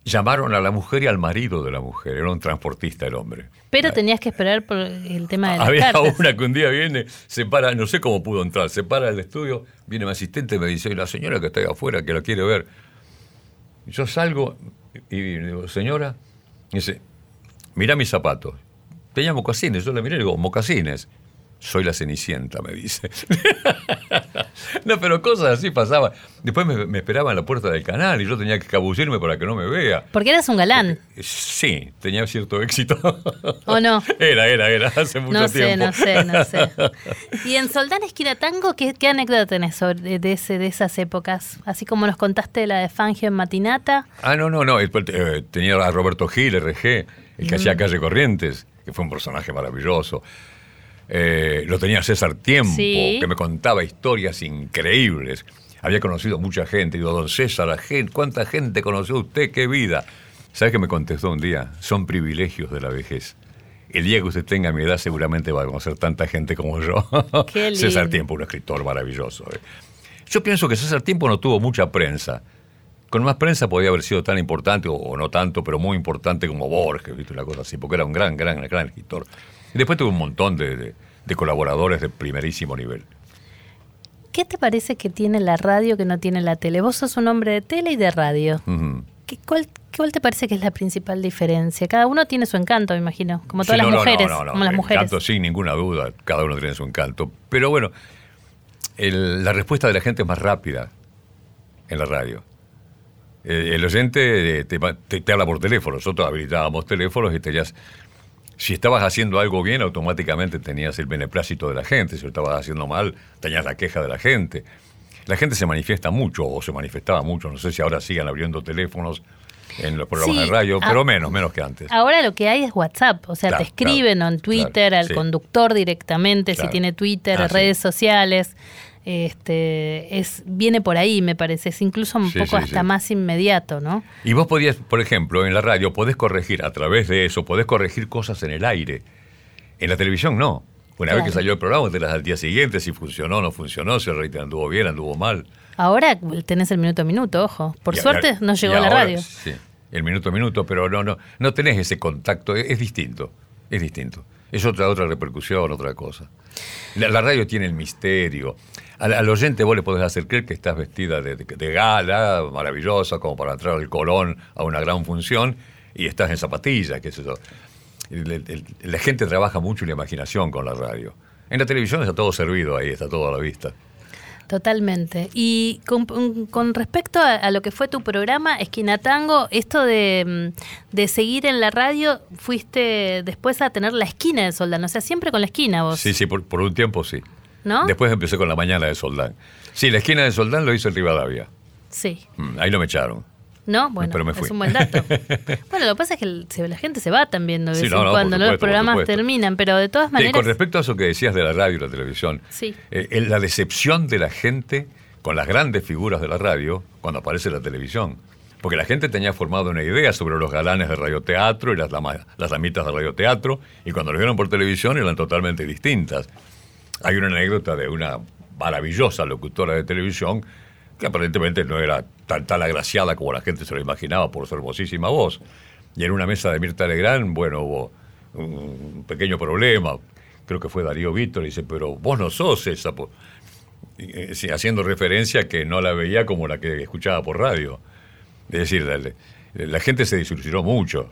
Llamaron a la mujer y al marido de la mujer. Era un transportista el hombre. Pero tenías que esperar por el tema de las Había cartas. una que un día viene, se para, no sé cómo pudo entrar, se para del estudio, viene mi asistente y me dice, "Y la señora que está ahí afuera, que la quiere ver. Yo salgo y digo, señora, dice, mira mis zapatos. Tenía mocasines, yo le miré y digo, mocasines. Soy la cenicienta, me dice. no, pero cosas así pasaban. Después me, me esperaba en la puerta del canal y yo tenía que escabullirme para que no me vea. Porque eras un galán, Sí, tenía cierto éxito. ¿o no? Era, era, era, hace mucho No sé, tiempo. no sé, no sé. Y en Soldán Esquina Tango, ¿qué, qué anécdota tenés sobre, de, de ese, de esas épocas? Así como nos contaste la de Fangio en Matinata. Ah, no, no, no. eh, tenía a Roberto Gil, RG, el que Mm. hacía Calle Corrientes, que fue un personaje maravilloso. Eh, lo tenía César Tiempo, Sí. que me contaba historias increíbles. Había conocido mucha gente. Digo, don César, la gente, ¿cuánta gente conoció usted? ¡Qué vida! ¿Sabe qué me contestó un día? Son privilegios de la vejez. El día que usted tenga mi edad seguramente va a conocer tanta gente como yo. Qué César. Tiempo, un escritor maravilloso. eh. Yo pienso que César Tiempo no tuvo mucha prensa. Con más prensa podía haber sido tan importante, o, o no tanto, pero muy importante como Borges, ¿viste? una cosa así, porque era un gran, gran, gran escritor. Y después tuvo un montón de, de- de colaboradores de primerísimo nivel. ¿Qué te parece que tiene la radio que no tiene la tele? Vos sos un hombre de tele y de radio. ¿Qué- cuál, cuál te parece que es la principal diferencia? Cada uno tiene su encanto, me imagino. Como todas Sí, las no, mujeres. no, no, como las mujeres. encanto, sin ninguna duda, cada uno tiene su encanto. Pero bueno, el- la respuesta de la gente es más rápida en la radio. Eh, el oyente eh, te, te- te habla por teléfono. Nosotros habilitábamos teléfonos y tenías. Si estabas haciendo algo bien, automáticamente tenías el beneplácito de la gente. Si lo estabas haciendo mal, tenías la queja de la gente. La gente se manifiesta mucho, o se manifestaba mucho. No sé si ahora sigan abriendo teléfonos en los programas Sí, de radio, ah, pero menos, menos que antes. Ahora lo que hay es WhatsApp, o sea, Claro, te escriben claro, o en Twitter claro, al sí. conductor directamente, si tiene Twitter, Ah, sí. redes sociales. Este, es viene por ahí, me parece, es incluso un Sí, poco sí, hasta sí. más inmediato, ¿no? Y vos podías, por ejemplo, en la radio podés corregir a través de eso, podés corregir cosas en el aire. En la televisión no. Una vez que salió el programa, te las al día siguiente, si funcionó o no funcionó, si el rating anduvo bien, anduvo mal. Ahora tenés el minuto a minuto, ojo. Por Y- suerte no llegó a la ahora, radio. Sí, el minuto a minuto, pero no, no, no tenés ese contacto, es, es distinto, es distinto. Es otra, otra repercusión, otra cosa. La, radio tiene el misterio. Al, oyente vos le podés hacer creer que estás vestida de, gala, maravillosa, como para entrar al Colón a una gran función, y estás en zapatillas, qué sé yo. la gente trabaja mucho la imaginación con la radio. En la televisión está todo servido ahí, está todo a la vista. Totalmente. Y con, respecto a, lo que fue tu programa, Esquina Tango, esto de, mm, seguir en la radio, fuiste después a tener la esquina de Soldán, o sea, siempre con la esquina vos. Sí, sí, por, un tiempo sí. ¿No? Después empecé con la mañana de Soldán. Sí, la esquina de Soldán lo hizo el Rivadavia. Sí. Mm, ahí lo me echaron. ¿No? Bueno, es un buen dato. bueno, lo que pasa es que la gente se va también de vez en cuando, los programas terminan, pero de todas maneras... con respecto a eso que decías de la radio y la televisión, sí. Eh, la decepción de la gente con las grandes figuras de la radio cuando aparece la televisión. Porque la gente tenía formado una idea sobre los galanes de radioteatro y las, las damitas de radioteatro, y cuando lo vieron por televisión eran totalmente distintas. Hay una anécdota de una maravillosa locutora de televisión que aparentemente no era tan, tan agraciada como la gente se lo imaginaba por su hermosísima voz. Y en una mesa de Mirta Legrand, bueno, hubo un pequeño problema. Creo que fue Darío Víctor, y dice, pero vos no sos esa. Eh, haciendo referencia que no la veía como la que escuchaba por radio. Es decir, la, gente se desilusionó mucho.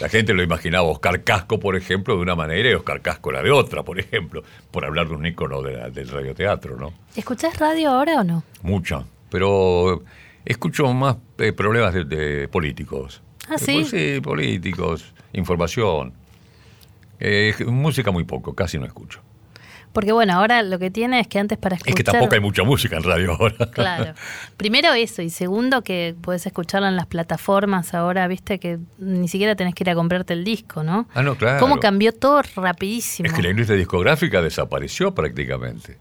La gente lo imaginaba Oscar Casco, por ejemplo, de una manera y Oscar Casco la de otra, por ejemplo, por hablar de un ícono del radioteatro, ¿no? ¿Escuchás radio ahora o no? Mucha pero escucho más eh, problemas de, políticos. Ah, sí. sí, políticos, información. Eh, música muy poco, casi no escucho. Porque bueno, ahora lo que tiene es que antes para escuchar... Es que tampoco hay mucha música en radio ahora. Claro. Primero eso, y segundo que puedes escucharla en las plataformas ahora, viste que ni siquiera tenés que ir a comprarte el disco, ¿no? Ah, no, claro. Cómo cambió todo rapidísimo. Es que la industria discográfica desapareció prácticamente.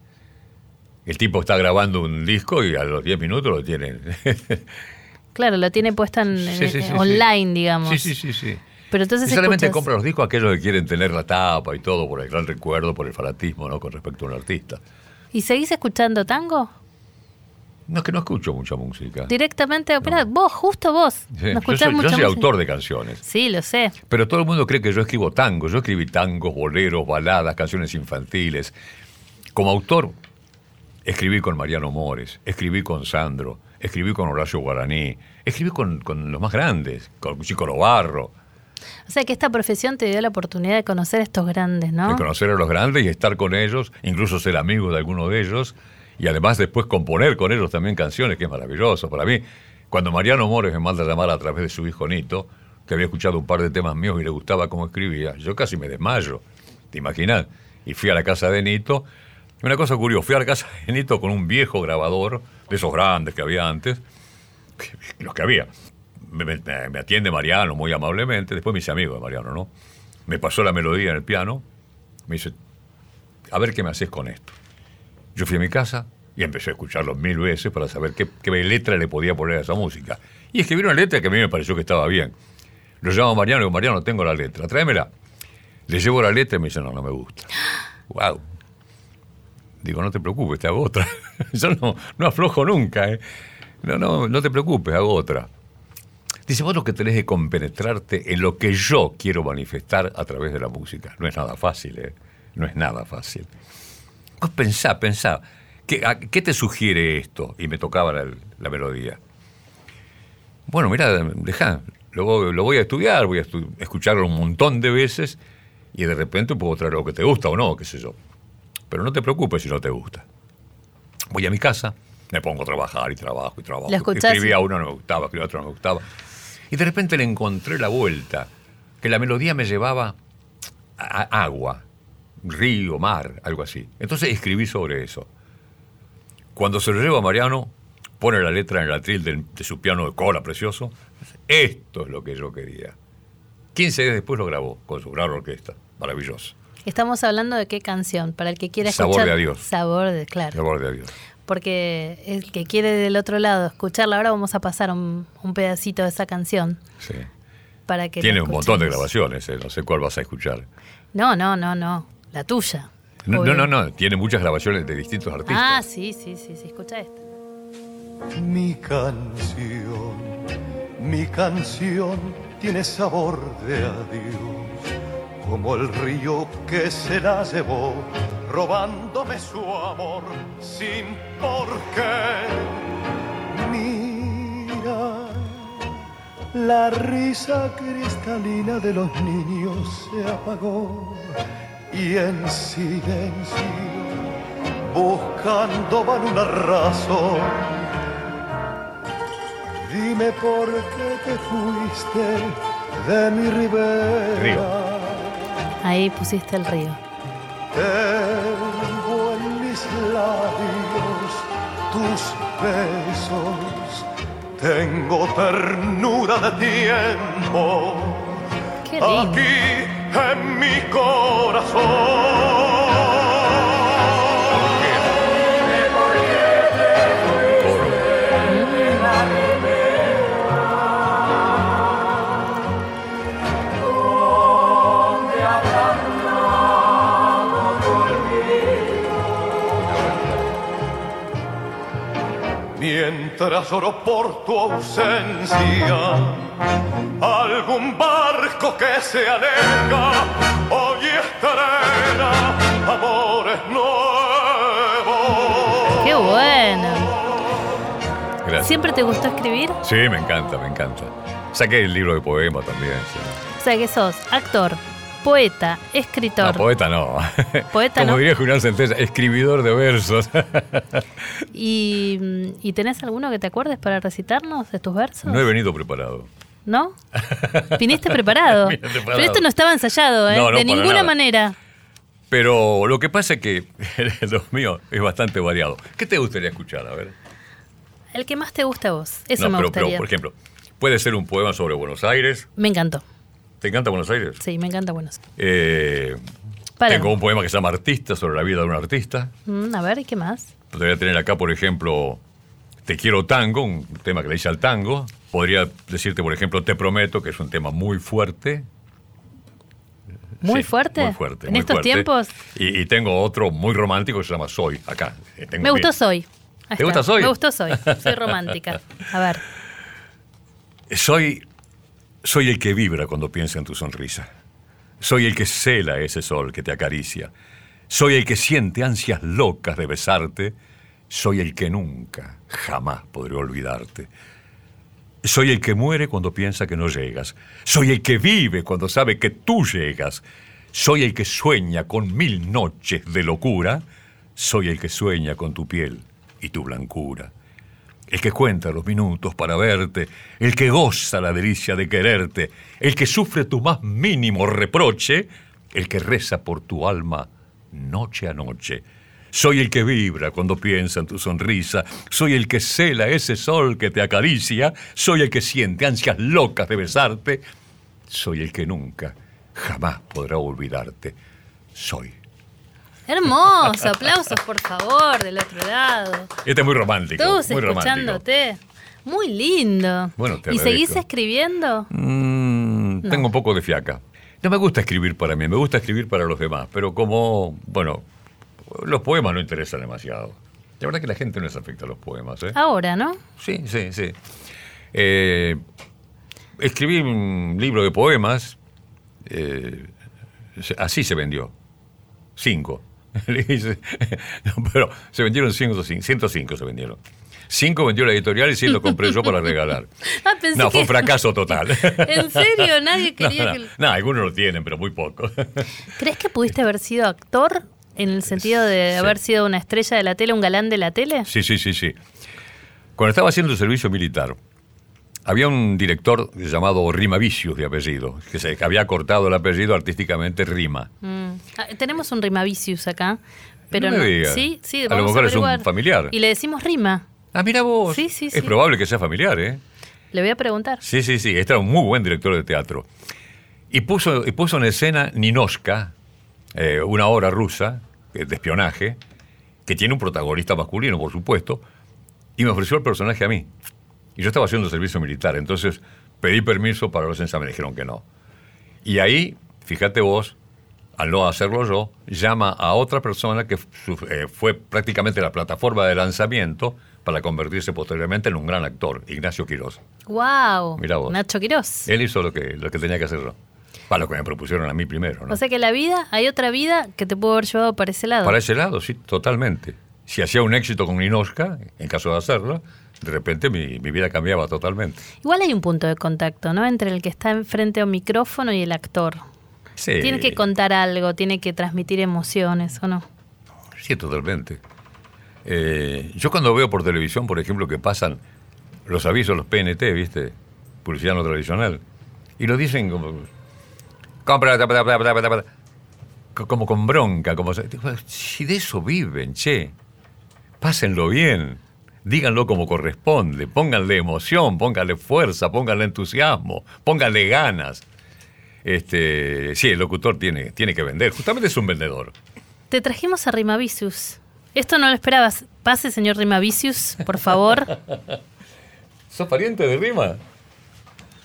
El tipo está grabando un disco y a los 10 minutos lo tienen. claro, lo tiene puesta en, online, digamos. Sí, sí, sí, sí. Pero entonces y solamente compra los discos aquellos que quieren tener la tapa y todo por el gran recuerdo, por el fanatismo, ¿no? Con respecto a un artista. ¿Y seguís escuchando tango? No, es que no escucho mucha música. Directamente, vos, justo vos. no yo soy, yo soy autor de canciones. Sí, lo sé. Pero todo el mundo cree que yo escribo tango. Yo escribí tangos, boleros, baladas, canciones infantiles. Como autor, Escribí con Mariano Mores, escribí con Sandro, escribí con Horacio Guaraní, escribí con, los más grandes, con Chico Lobarro. O sea que esta profesión te dio la oportunidad de conocer a estos grandes, ¿no? De conocer a los grandes y estar con ellos, incluso ser amigo de alguno de ellos, y además después componer con ellos también canciones, que es maravilloso. Para mí, cuando Mariano Mores me manda a llamar a través de su hijo Nito, que había escuchado un par de temas míos y le gustaba cómo escribía, yo casi me desmayo, ¿te imaginas? Y fui a la casa de Nito una cosa curiosa, fui a la casa de Nito con un viejo grabador, de esos grandes que había antes, los que había. Me, atiende Mariano muy amablemente, después me hice amigo de Mariano, ¿no? Me pasó la melodía en el piano, me dice, a ver qué me haces con esto. Yo fui a mi casa y empecé a escucharlo mil veces para saber qué, letra le podía poner a esa música. Y escribí una letra que a mí me pareció que estaba bien. Lo llamo a Mariano y digo, Mariano, tengo la letra, tráemela. Le llevo la letra y me dice, no, no me gusta. ¡Wow! Digo, no te preocupes, te hago otra. Yo no, no aflojo nunca, ¿eh? No, no, no te preocupes, hago otra. Dice, vos lo que tenés que compenetrarte en lo que yo quiero manifestar a través de la música. No es nada fácil, ¿eh? No es nada fácil. Vos pensá, pensá, ¿qué, ¿qué te sugiere esto? Y me tocaba la, melodía. Bueno, mira, deja, lo, lo, voy a estudiar, voy a escucharlo un montón de veces y de repente puedo traer lo que te gusta o no, qué sé yo. Pero no te preocupes si no te gusta. Voy a mi casa, me pongo a trabajar y trabajo y trabajo. Escribía uno, no me gustaba, escribía otro, no me gustaba. Y de repente le encontré la vuelta, que la melodía me llevaba a agua, río, mar, algo así. Entonces escribí sobre eso. Cuando se lo llevo a Mariano, pone la letra en el atril de, de su piano de cola precioso. Esto es lo que yo quería. 15 días después lo grabó con su gran orquesta. Maravilloso. Estamos hablando de qué canción, para el que quiera escuchar. Sabor de adiós. Sabor de, claro. Sabor de adiós. Porque el que quiere del otro lado escucharla, ahora vamos a pasar un, pedacito de esa canción. Sí. Para que Tiene un montón de grabaciones, eh, no sé cuál vas a escuchar. No, no, no, no. La tuya. No, no, no, tiene muchas grabaciones de distintos artistas. Ah, sí, sí, sí, sí. escucha esta. Mi canción, mi canción tiene sabor de adiós como el río que se la llevó, robándome su amor sin por qué. Mira La risa cristalina de los niños se apagó y en silencio, buscando van una razón. Dime por qué te fuiste de mi ribera. Río. Ahí pusiste el río. Tengo en mis labios tus besos. Tengo ternura de tiempo. Qué lindo. Aquí en mi corazón. Mientras oro por tu ausencia, algún barco que se aleja hoy estrena amores nuevos. Qué bueno. Gracias. ¿Siempre te gustó escribir? Sí, me encanta, me encanta. Saqué el libro de poemas también. sí. O sea que sos actor, poeta, escritor. No, poeta no. Poeta Como no. diría Julián Centella, escribidor de versos. ¿Y, mm, ¿Y tenés alguno que te acuerdes para recitarnos de tus versos? no he venido preparado. ¿No? Viniste preparado. Pero esto no estaba ensayado, ¿eh? No, no, de ninguna nada. manera. Pero lo que pasa es que lo mío es bastante variado. ¿Qué te gustaría escuchar? A ver. El que más te gusta a vos. Eso No, me pero, pero, gustaría. por ejemplo, puede ser un poema sobre Buenos Aires. Me encantó. ¿Te encanta Buenos Aires? Sí, me encanta Buenos Aires. Eh, tengo un poema que se llama Artista, sobre la vida de un artista. Mm, a ver, ¿y qué más? Podría tener acá, por ejemplo, Te quiero tango, un tema que le hice al tango. Podría decirte, por ejemplo, Te prometo, que es un tema muy fuerte. ¿Muy Sí, fuerte? Muy fuerte. ¿En muy estos fuerte. tiempos? Y, y tengo otro muy romántico que se llama Soy, acá. Eh, tengo- Me gustó. Soy. Ahí ¿Te está. gusta Soy? Me gustó Soy. Soy romántica. A ver. Soy, soy el que vibra cuando piensa en tu sonrisa. Soy el que cela ese sol que te acaricia. Soy el que siente ansias locas de besarte. Soy el que nunca, jamás podré olvidarte. Soy el que muere cuando piensa que no llegas. Soy el que vive cuando sabe que tú llegas. Soy el que sueña con mil noches de locura. Soy el que sueña con tu piel y tu blancura. El que cuenta los minutos para verte, el que goza la delicia de quererte, el que sufre tu más mínimo reproche, el que reza por tu alma noche a noche. Soy el que vibra cuando piensa en tu sonrisa, soy el que cela ese sol que te acaricia, soy el que siente ansias locas de besarte, soy el que nunca, jamás podrá olvidarte. Soy. Hermoso. Aplausos, por favor, del otro lado. Este es muy romántico. Todos muy romántico. escuchándote. Muy lindo. Bueno, te ¿Y seguís escribiendo? Mm, No. Tengo un poco de fiaca. No me gusta escribir para mí, me gusta escribir para los demás, pero como, bueno, los poemas no interesan demasiado. La verdad que la gente no se afecta a los poemas, ¿eh? Ahora, ¿no? Sí, sí, sí. Eh, escribí un libro de poemas, eh, así se vendió. Cinco. No, pero se vendieron 105, 105 se vendieron. Cinco vendió la editorial y 100 lo compré yo para regalar. Ah, pensé No, fue que- un fracaso total. ¿En serio? Nadie No, quería no, que... no, algunos lo tienen, pero muy poco. ¿Crees que pudiste haber sido actor en el sentido de Sí. haber sido una estrella de la tele, un galán de la tele? Sí, sí, sí, sí. Cuando estaba haciendo el servicio militar, había un director llamado Rima Vicius de apellido, que se que había cortado el apellido artísticamente Rima. Mm. Ah, tenemos un Rimavicius acá, pero No no. me digas. Sí, sí, A lo mejor es un familiar. Y le decimos Rima. Ah, mira vos. Sí, sí, es sí. probable que sea familiar, ¿eh? Le voy a preguntar. Sí, sí, sí. Este era un muy buen director de teatro. Y puso, y puso en escena Ninoshka, eh, una obra rusa eh, de espionaje, que tiene un protagonista masculino, por supuesto, y me ofreció el personaje a mí. Y yo estaba haciendo servicio militar, entonces pedí permiso para los ensayos, me dijeron que no. Y ahí, fíjate vos, al no hacerlo yo, llama a otra persona que eh, fue prácticamente la plataforma de lanzamiento para convertirse posteriormente en un gran actor, Ignacio Quirós. ¡Wow! Mirá vos. Nacho Quirós. Él hizo lo que, lo que tenía que hacer yo. Para lo que me propusieron a mí primero, ¿no? O sea que la vida, hay otra vida que te pudo haber llevado para ese lado. Para ese lado, sí, totalmente. si hacía un éxito con Ninoska, en caso de hacerlo, de repente mi, mi, vida cambiaba totalmente. Igual hay un punto de contacto, ¿no? Entre el que está enfrente a un micrófono y el actor. Sí. Tiene que contar algo, tiene que transmitir emociones, ¿o no? Sí, totalmente. Eh, yo cuando veo por televisión, por ejemplo, que pasan los avisos, los PNT, ¿viste? Publicidad no tradicional. Y lo dicen como... Compra, como con bronca, como... Si de eso viven, che. Pásenlo bien díganlo como corresponde, pónganle emoción, pónganle fuerza, pónganle entusiasmo, pónganle ganas. Este, sí, el locutor tiene, tiene que vender, justamente es un vendedor. Te trajimos a Rimavicius. Esto no lo esperabas. Pase, señor Rimavicius, por favor. ¿Sos pariente de Rima?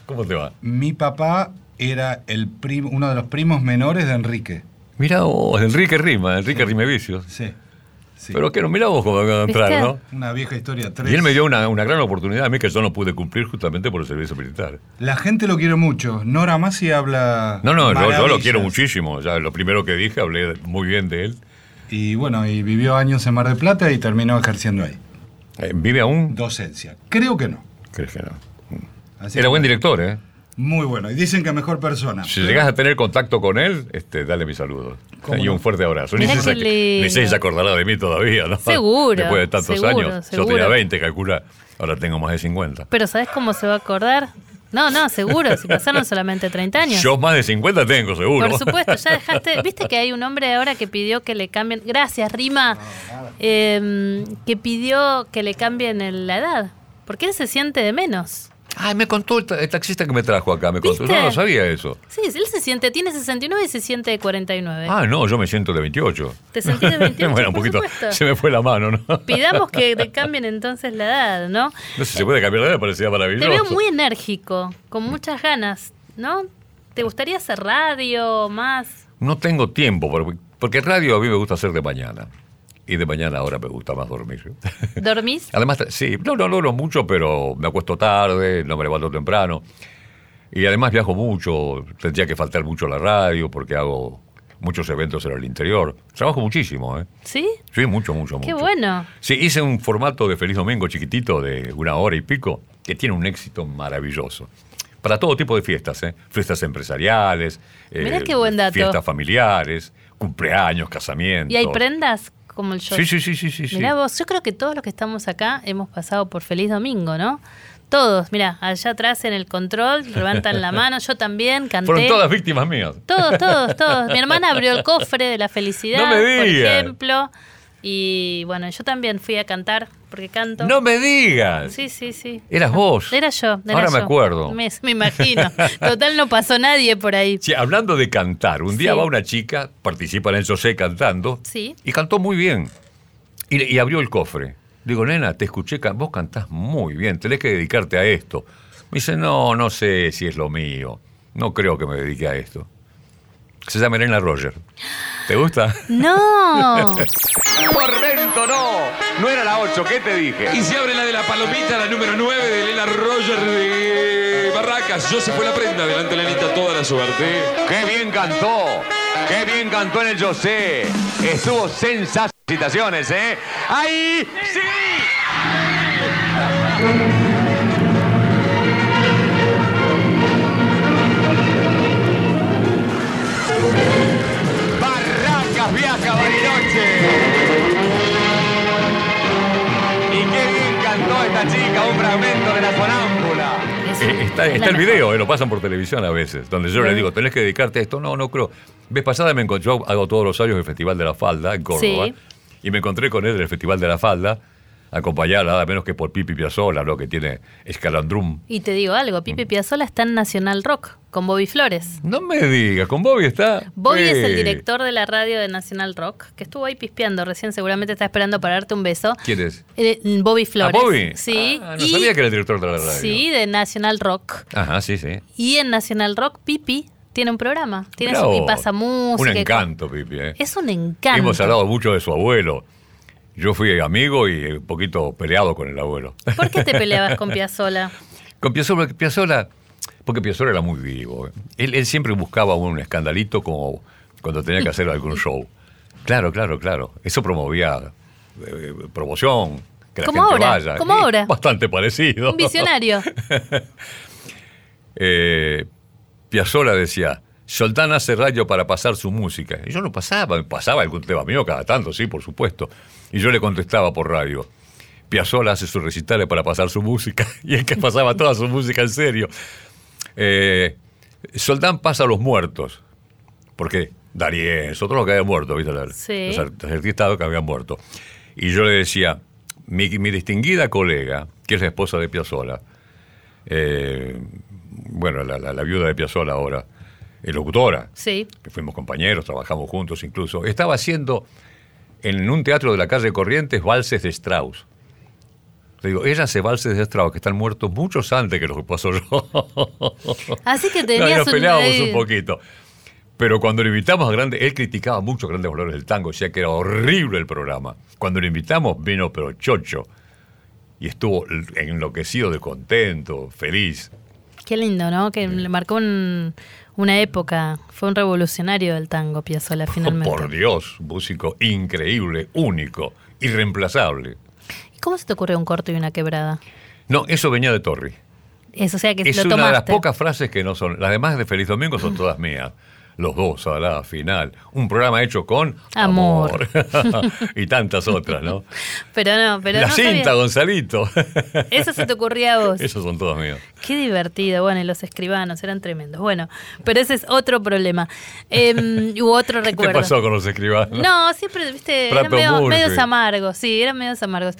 ¿Cómo te va? Mi papá era el uno de los primos menores de Enrique. Mira vos, Enrique Rima, Enrique Rimavicius. Sí. Pero que no, mirá vos cómo a entrar, ¿no? Una vieja historia. Y él me dio una, una, gran oportunidad a mí que yo no pude cumplir justamente por el servicio militar. La gente lo quiere mucho. Nora Masi habla. No, no, yo, yo, lo quiero muchísimo. Ya lo primero que dije, hablé muy bien de él. Y bueno, y vivió años en Mar del Plata y terminó ejerciendo ahí. Eh, ¿Vive aún? Docencia. Creo que no. ¿Crees que no? Era buen director, ¿eh? Muy bueno. Y dicen que mejor persona. Si llegas a tener contacto con él, este, dale mi saludo. Y un fuerte abrazo. Ni si se acordará de mí todavía, ¿no? Seguro. Después de tantos años. Yo tenía 20, calcula. Ahora tengo más de 50. Pero ¿sabes cómo se va a acordar? No, no, seguro, si pasaron solamente 30 años. Yo más de 50 tengo, seguro. Por supuesto, ya dejaste. Viste que hay un hombre ahora que pidió que le cambien. Gracias, Rima. Eh, que pidió que le cambien la edad. Porque él se siente de menos. Ay, me contó el, taxista que me trajo acá, me contó. Yo no sabía eso. Sí, él se siente, tiene 69 y se siente de 49. Ah, no, yo me siento de 28. ¿Te sentís de 28? bueno, un poquito se me fue la mano, ¿no? Pidamos que te cambien entonces la edad, ¿no? No sé si se puede cambiar la edad, parecía maravilloso. Te veo muy enérgico, con muchas ganas, ¿no? ¿Te gustaría hacer radio más? No tengo tiempo, porque radio a mí me gusta hacer de mañana. Y de mañana ahora me gusta más dormir. ¿Dormís? además, sí, no, no, no, mucho, pero me acuesto tarde, no me levanto temprano. Y además viajo mucho, tendría que faltar mucho a la radio porque hago muchos eventos en el interior. Trabajo muchísimo, ¿eh? ¿Sí? Sí, mucho, mucho, mucho. Qué bueno. Sí, hice un formato de Feliz Domingo chiquitito de una hora y pico que tiene un éxito maravilloso. Para todo tipo de fiestas, ¿eh? Fiestas empresariales, Mirá qué buen dato. fiestas familiares, cumpleaños, casamientos. ¿Y hay prendas? Como el show. Sí, sí, sí, sí, sí. Mirá vos, yo creo que todos los que estamos acá hemos pasado por Feliz Domingo, ¿no? Todos, mira, allá atrás en el control, levantan la mano, yo también canté. Fueron todas víctimas mías. Todos, todos, todos. Mi hermana abrió el cofre de la felicidad, no me por ejemplo. Y bueno, yo también fui a cantar, porque canto. ¡No me digas! Sí, sí, sí. ¿Eras vos? Era yo. Ahora me acuerdo. Me, imagino. Total, no pasó nadie por ahí. Sí, hablando de cantar, un día va una chica, participa en el José cantando. Sí. Y cantó muy bien. Y, abrió el cofre. Digo, nena, te escuché, vos cantás muy bien, tenés que dedicarte a esto. Me dice, no, no sé si es lo mío. No creo que me dedique a esto. Se llama Elena Roger. ¿Te gusta? No. Tormento, no. No era la 8, ¿qué te dije? Y se abre la de la palomita, la número 9 de Elena Roger de Barracas. Yo se fue la prenda, delante de Lenita toda la suerte. ¡Qué bien cantó! ¡Qué bien cantó en el José! Estuvo sensacional. ¿eh? ¡Ahí! ¡Sí! Y qué bien cantó esta chica, un fragmento de la sonámbula. Eh, está, el video, eh, lo pasan por televisión a veces, donde yo le digo, tenés que dedicarte a esto. No, no creo. Vez pasada me encontré, yo hago todos los años el Festival de la Falda en Córdoba. Sí y me encontré con él en el Festival de la Falda, acompañada nada menos que por Pipi Piazzolla, lo que tiene Escalandrum. Y te digo algo, Pipi Piazzolla está en Nacional Rock con Bobby Flores. No me digas, con Bobby está. Bobby es el director de la radio de Nacional Rock, que estuvo ahí pispeando recién, seguramente está esperando para darte un beso. ¿Quién es? Eh, Bobby Flores. ¿A Bobby? Sí. Ah, no sabía que era el director de la radio. Sí, de Nacional Rock. Ajá, sí, sí. Y en Nacional Rock, Pipi tiene un programa. Tiene su, y pasa música. Un encanto, Pipi. ¿eh? Es un encanto. Hemos hablado mucho de su abuelo. Yo fui amigo y un poquito peleado con el abuelo. ¿Por qué te peleabas con Piazzola? con Piazzola, porque Piazzola era muy vivo. Él, siempre buscaba un escandalito como cuando tenía que hacer algún show. Claro, claro, claro. Eso promovía eh, promoción, que la gente ahora, vaya. como ahora. Bastante parecido. Un visionario. eh, Piazzolla decía, Soldán hace radio para pasar su música. Y yo no pasaba, pasaba algún tema mío cada tanto, sí, por supuesto. Y yo le contestaba por radio. Piazzolla hace sus recitales para pasar su música. Y es que pasaba toda su música en serio. Eh, Soldán pasa a los muertos. Porque Darién, otros los que habían muerto, ¿viste? Los Sí. art- artistas que habían muerto. Y yo le decía, mi, mi distinguida colega, que es la esposa de Piazzolla, eh, bueno, la, la- la viuda de Piazzolla ahora, locutora, Sí. que fuimos compañeros, trabajamos juntos incluso, estaba haciendo en un teatro de la calle Corrientes valses de Strauss. Le digo, ella hace valses de Strauss que están muertos muchos antes que lo que pasó yo. Así que No, tenías nos un- peleábamos un poquito. Pero cuando lo invitamos a Grande, él criticaba mucho Grandes Valores del Tango, decía que era horrible el programa. Cuando lo invitamos, vino pero chocho. Y estuvo enloquecido de contento, feliz. Qué lindo, ¿no? Que le marcó un- una época. Fue un revolucionario del tango, Piazzolla, finalmente. Por Dios, músico increíble, único, irreemplazable. ¿Y cómo se te ocurrió un corto y una quebrada? No, eso venía de Torri. Eso, o sea, que Es lo una tomaste. de las pocas frases que no son. Las demás de Feliz Domingo son todas mías. Los dos a la final. Un programa hecho con Amor. amor. y tantas otras, ¿no? Pero no, pero la no cinta, sabía. Gonzalito. Eso se te ocurría a vos. Esos son todos míos. Qué divertido. Bueno, y los escribanos eran tremendos. Bueno, pero ese es otro problema. Eh, u otro ¿Qué recuerdo. pasó con los escribanos? No, siempre, viste, eran medio, medios amargos, sí, eran medios amargos.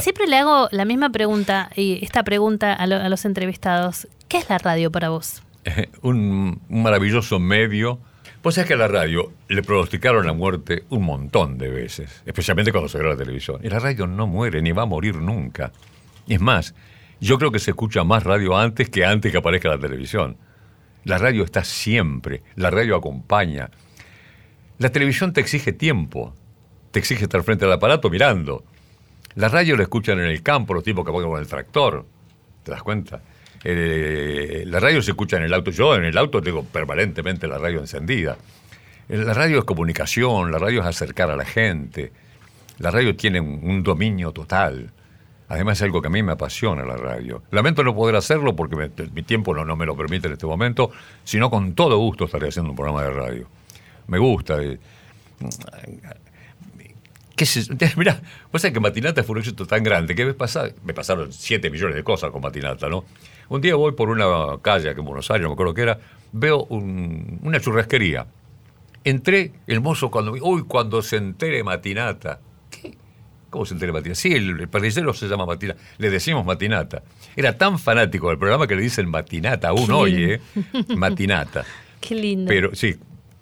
siempre le hago la misma pregunta, y esta pregunta a, lo- a los entrevistados. ¿Qué es la radio para vos? un, maravilloso medio. Pues es que a la radio le pronosticaron la muerte un montón de veces, especialmente cuando graba la televisión. Y la radio no muere ni va a morir nunca. Es más, yo creo que se escucha más radio antes que antes que aparezca la televisión. La radio está siempre, la radio acompaña. La televisión te exige tiempo, te exige estar frente al aparato mirando. La radio la escuchan en el campo, los tipos que van con el tractor. ¿Te das cuenta? Eh, la radio se escucha en el auto. Yo en el auto tengo permanentemente la radio encendida. Eh, La radio es comunicación, la radio es acercar a la gente. La radio tiene un, dominio total. Además es algo que a mí me apasiona la radio. Lamento no poder hacerlo porque mi tiempo no, no me lo permite en este momento, sino con todo gusto estaré haciendo un programa de radio. Me gusta. eh, ¿Qué sé yo? Mirá, vos sabés que Matinata fue un éxito tan grande que me, pasa- me pasaron 7 millones de cosas con Matinata, ¿no? Un día voy por una calle aquí en Buenos Aires, no me acuerdo qué era, veo un- una churrasquería. Entré, el mozo cuando uy, cuando se entere Matinata. ¿Qué? ¿Cómo se entere Matinata? Sí, el, el parrillero se llama Matinata. Le decimos Matinata. Era tan fanático del programa que le dicen Matinata aún Qué hoy. ¿eh? Matinata. Qué lindo. Pero sí,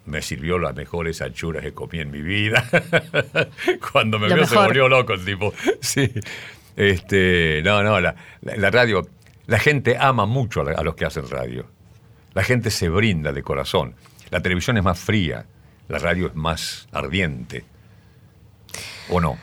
me sirvió las mejores achuras que comí en mi vida. Cuando me Lo vio se volvió loco el tipo. Sí. Este, no, no, la, la- la radio, la gente ama mucho a, los que hacen radio. La gente se brinda de corazón. La televisión es más fría, la radio es más ardiente. ¿O no?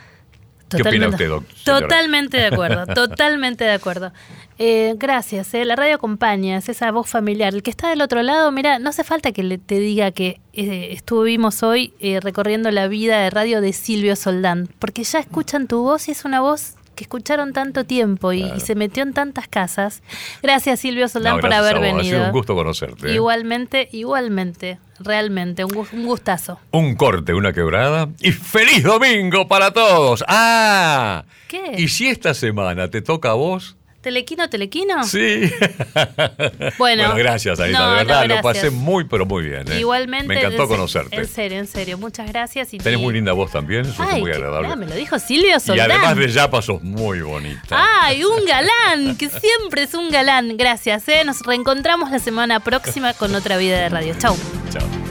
¿Qué opina usted, doc- señora? Totalmente de acuerdo, totalmente de acuerdo. Eh, gracias, eh, la radio acompaña, es esa voz familiar. El que está del otro lado, mira, no hace falta que le, te diga que eh, estuvimos hoy recorriendo la vida de radio de Silvio Soldán, porque ya escuchan tu voz y es una voz que escucharon tanto tiempo y, y se metió en tantas casas. Gracias Silvio Soldán No, por haber vos. Ha venido. sido un gusto conocerte. ¿eh? Igualmente, igualmente, realmente, un, un gustazo. Un corte, una quebrada y feliz domingo para todos. Ah, ¿Qué? y si esta semana te toca a vos, ¿Telequino, telequino? sí. Bueno, gracias, no, de verdad, no, lo pasé muy, pero muy bien. ¿eh? Igualmente. Me encantó en conocerte. En serio, en serio. Muchas gracias. Y Tenés y- muy linda voz también, eso es Ay, muy qué- agradable. me lo dijo Silvio y Soldán. además de Yapa sos muy bonita. ¡Ay, un galán! Que siempre es un galán. Gracias, ¿eh? Nos reencontramos la semana próxima con otra vida de radio. Chau. Chao.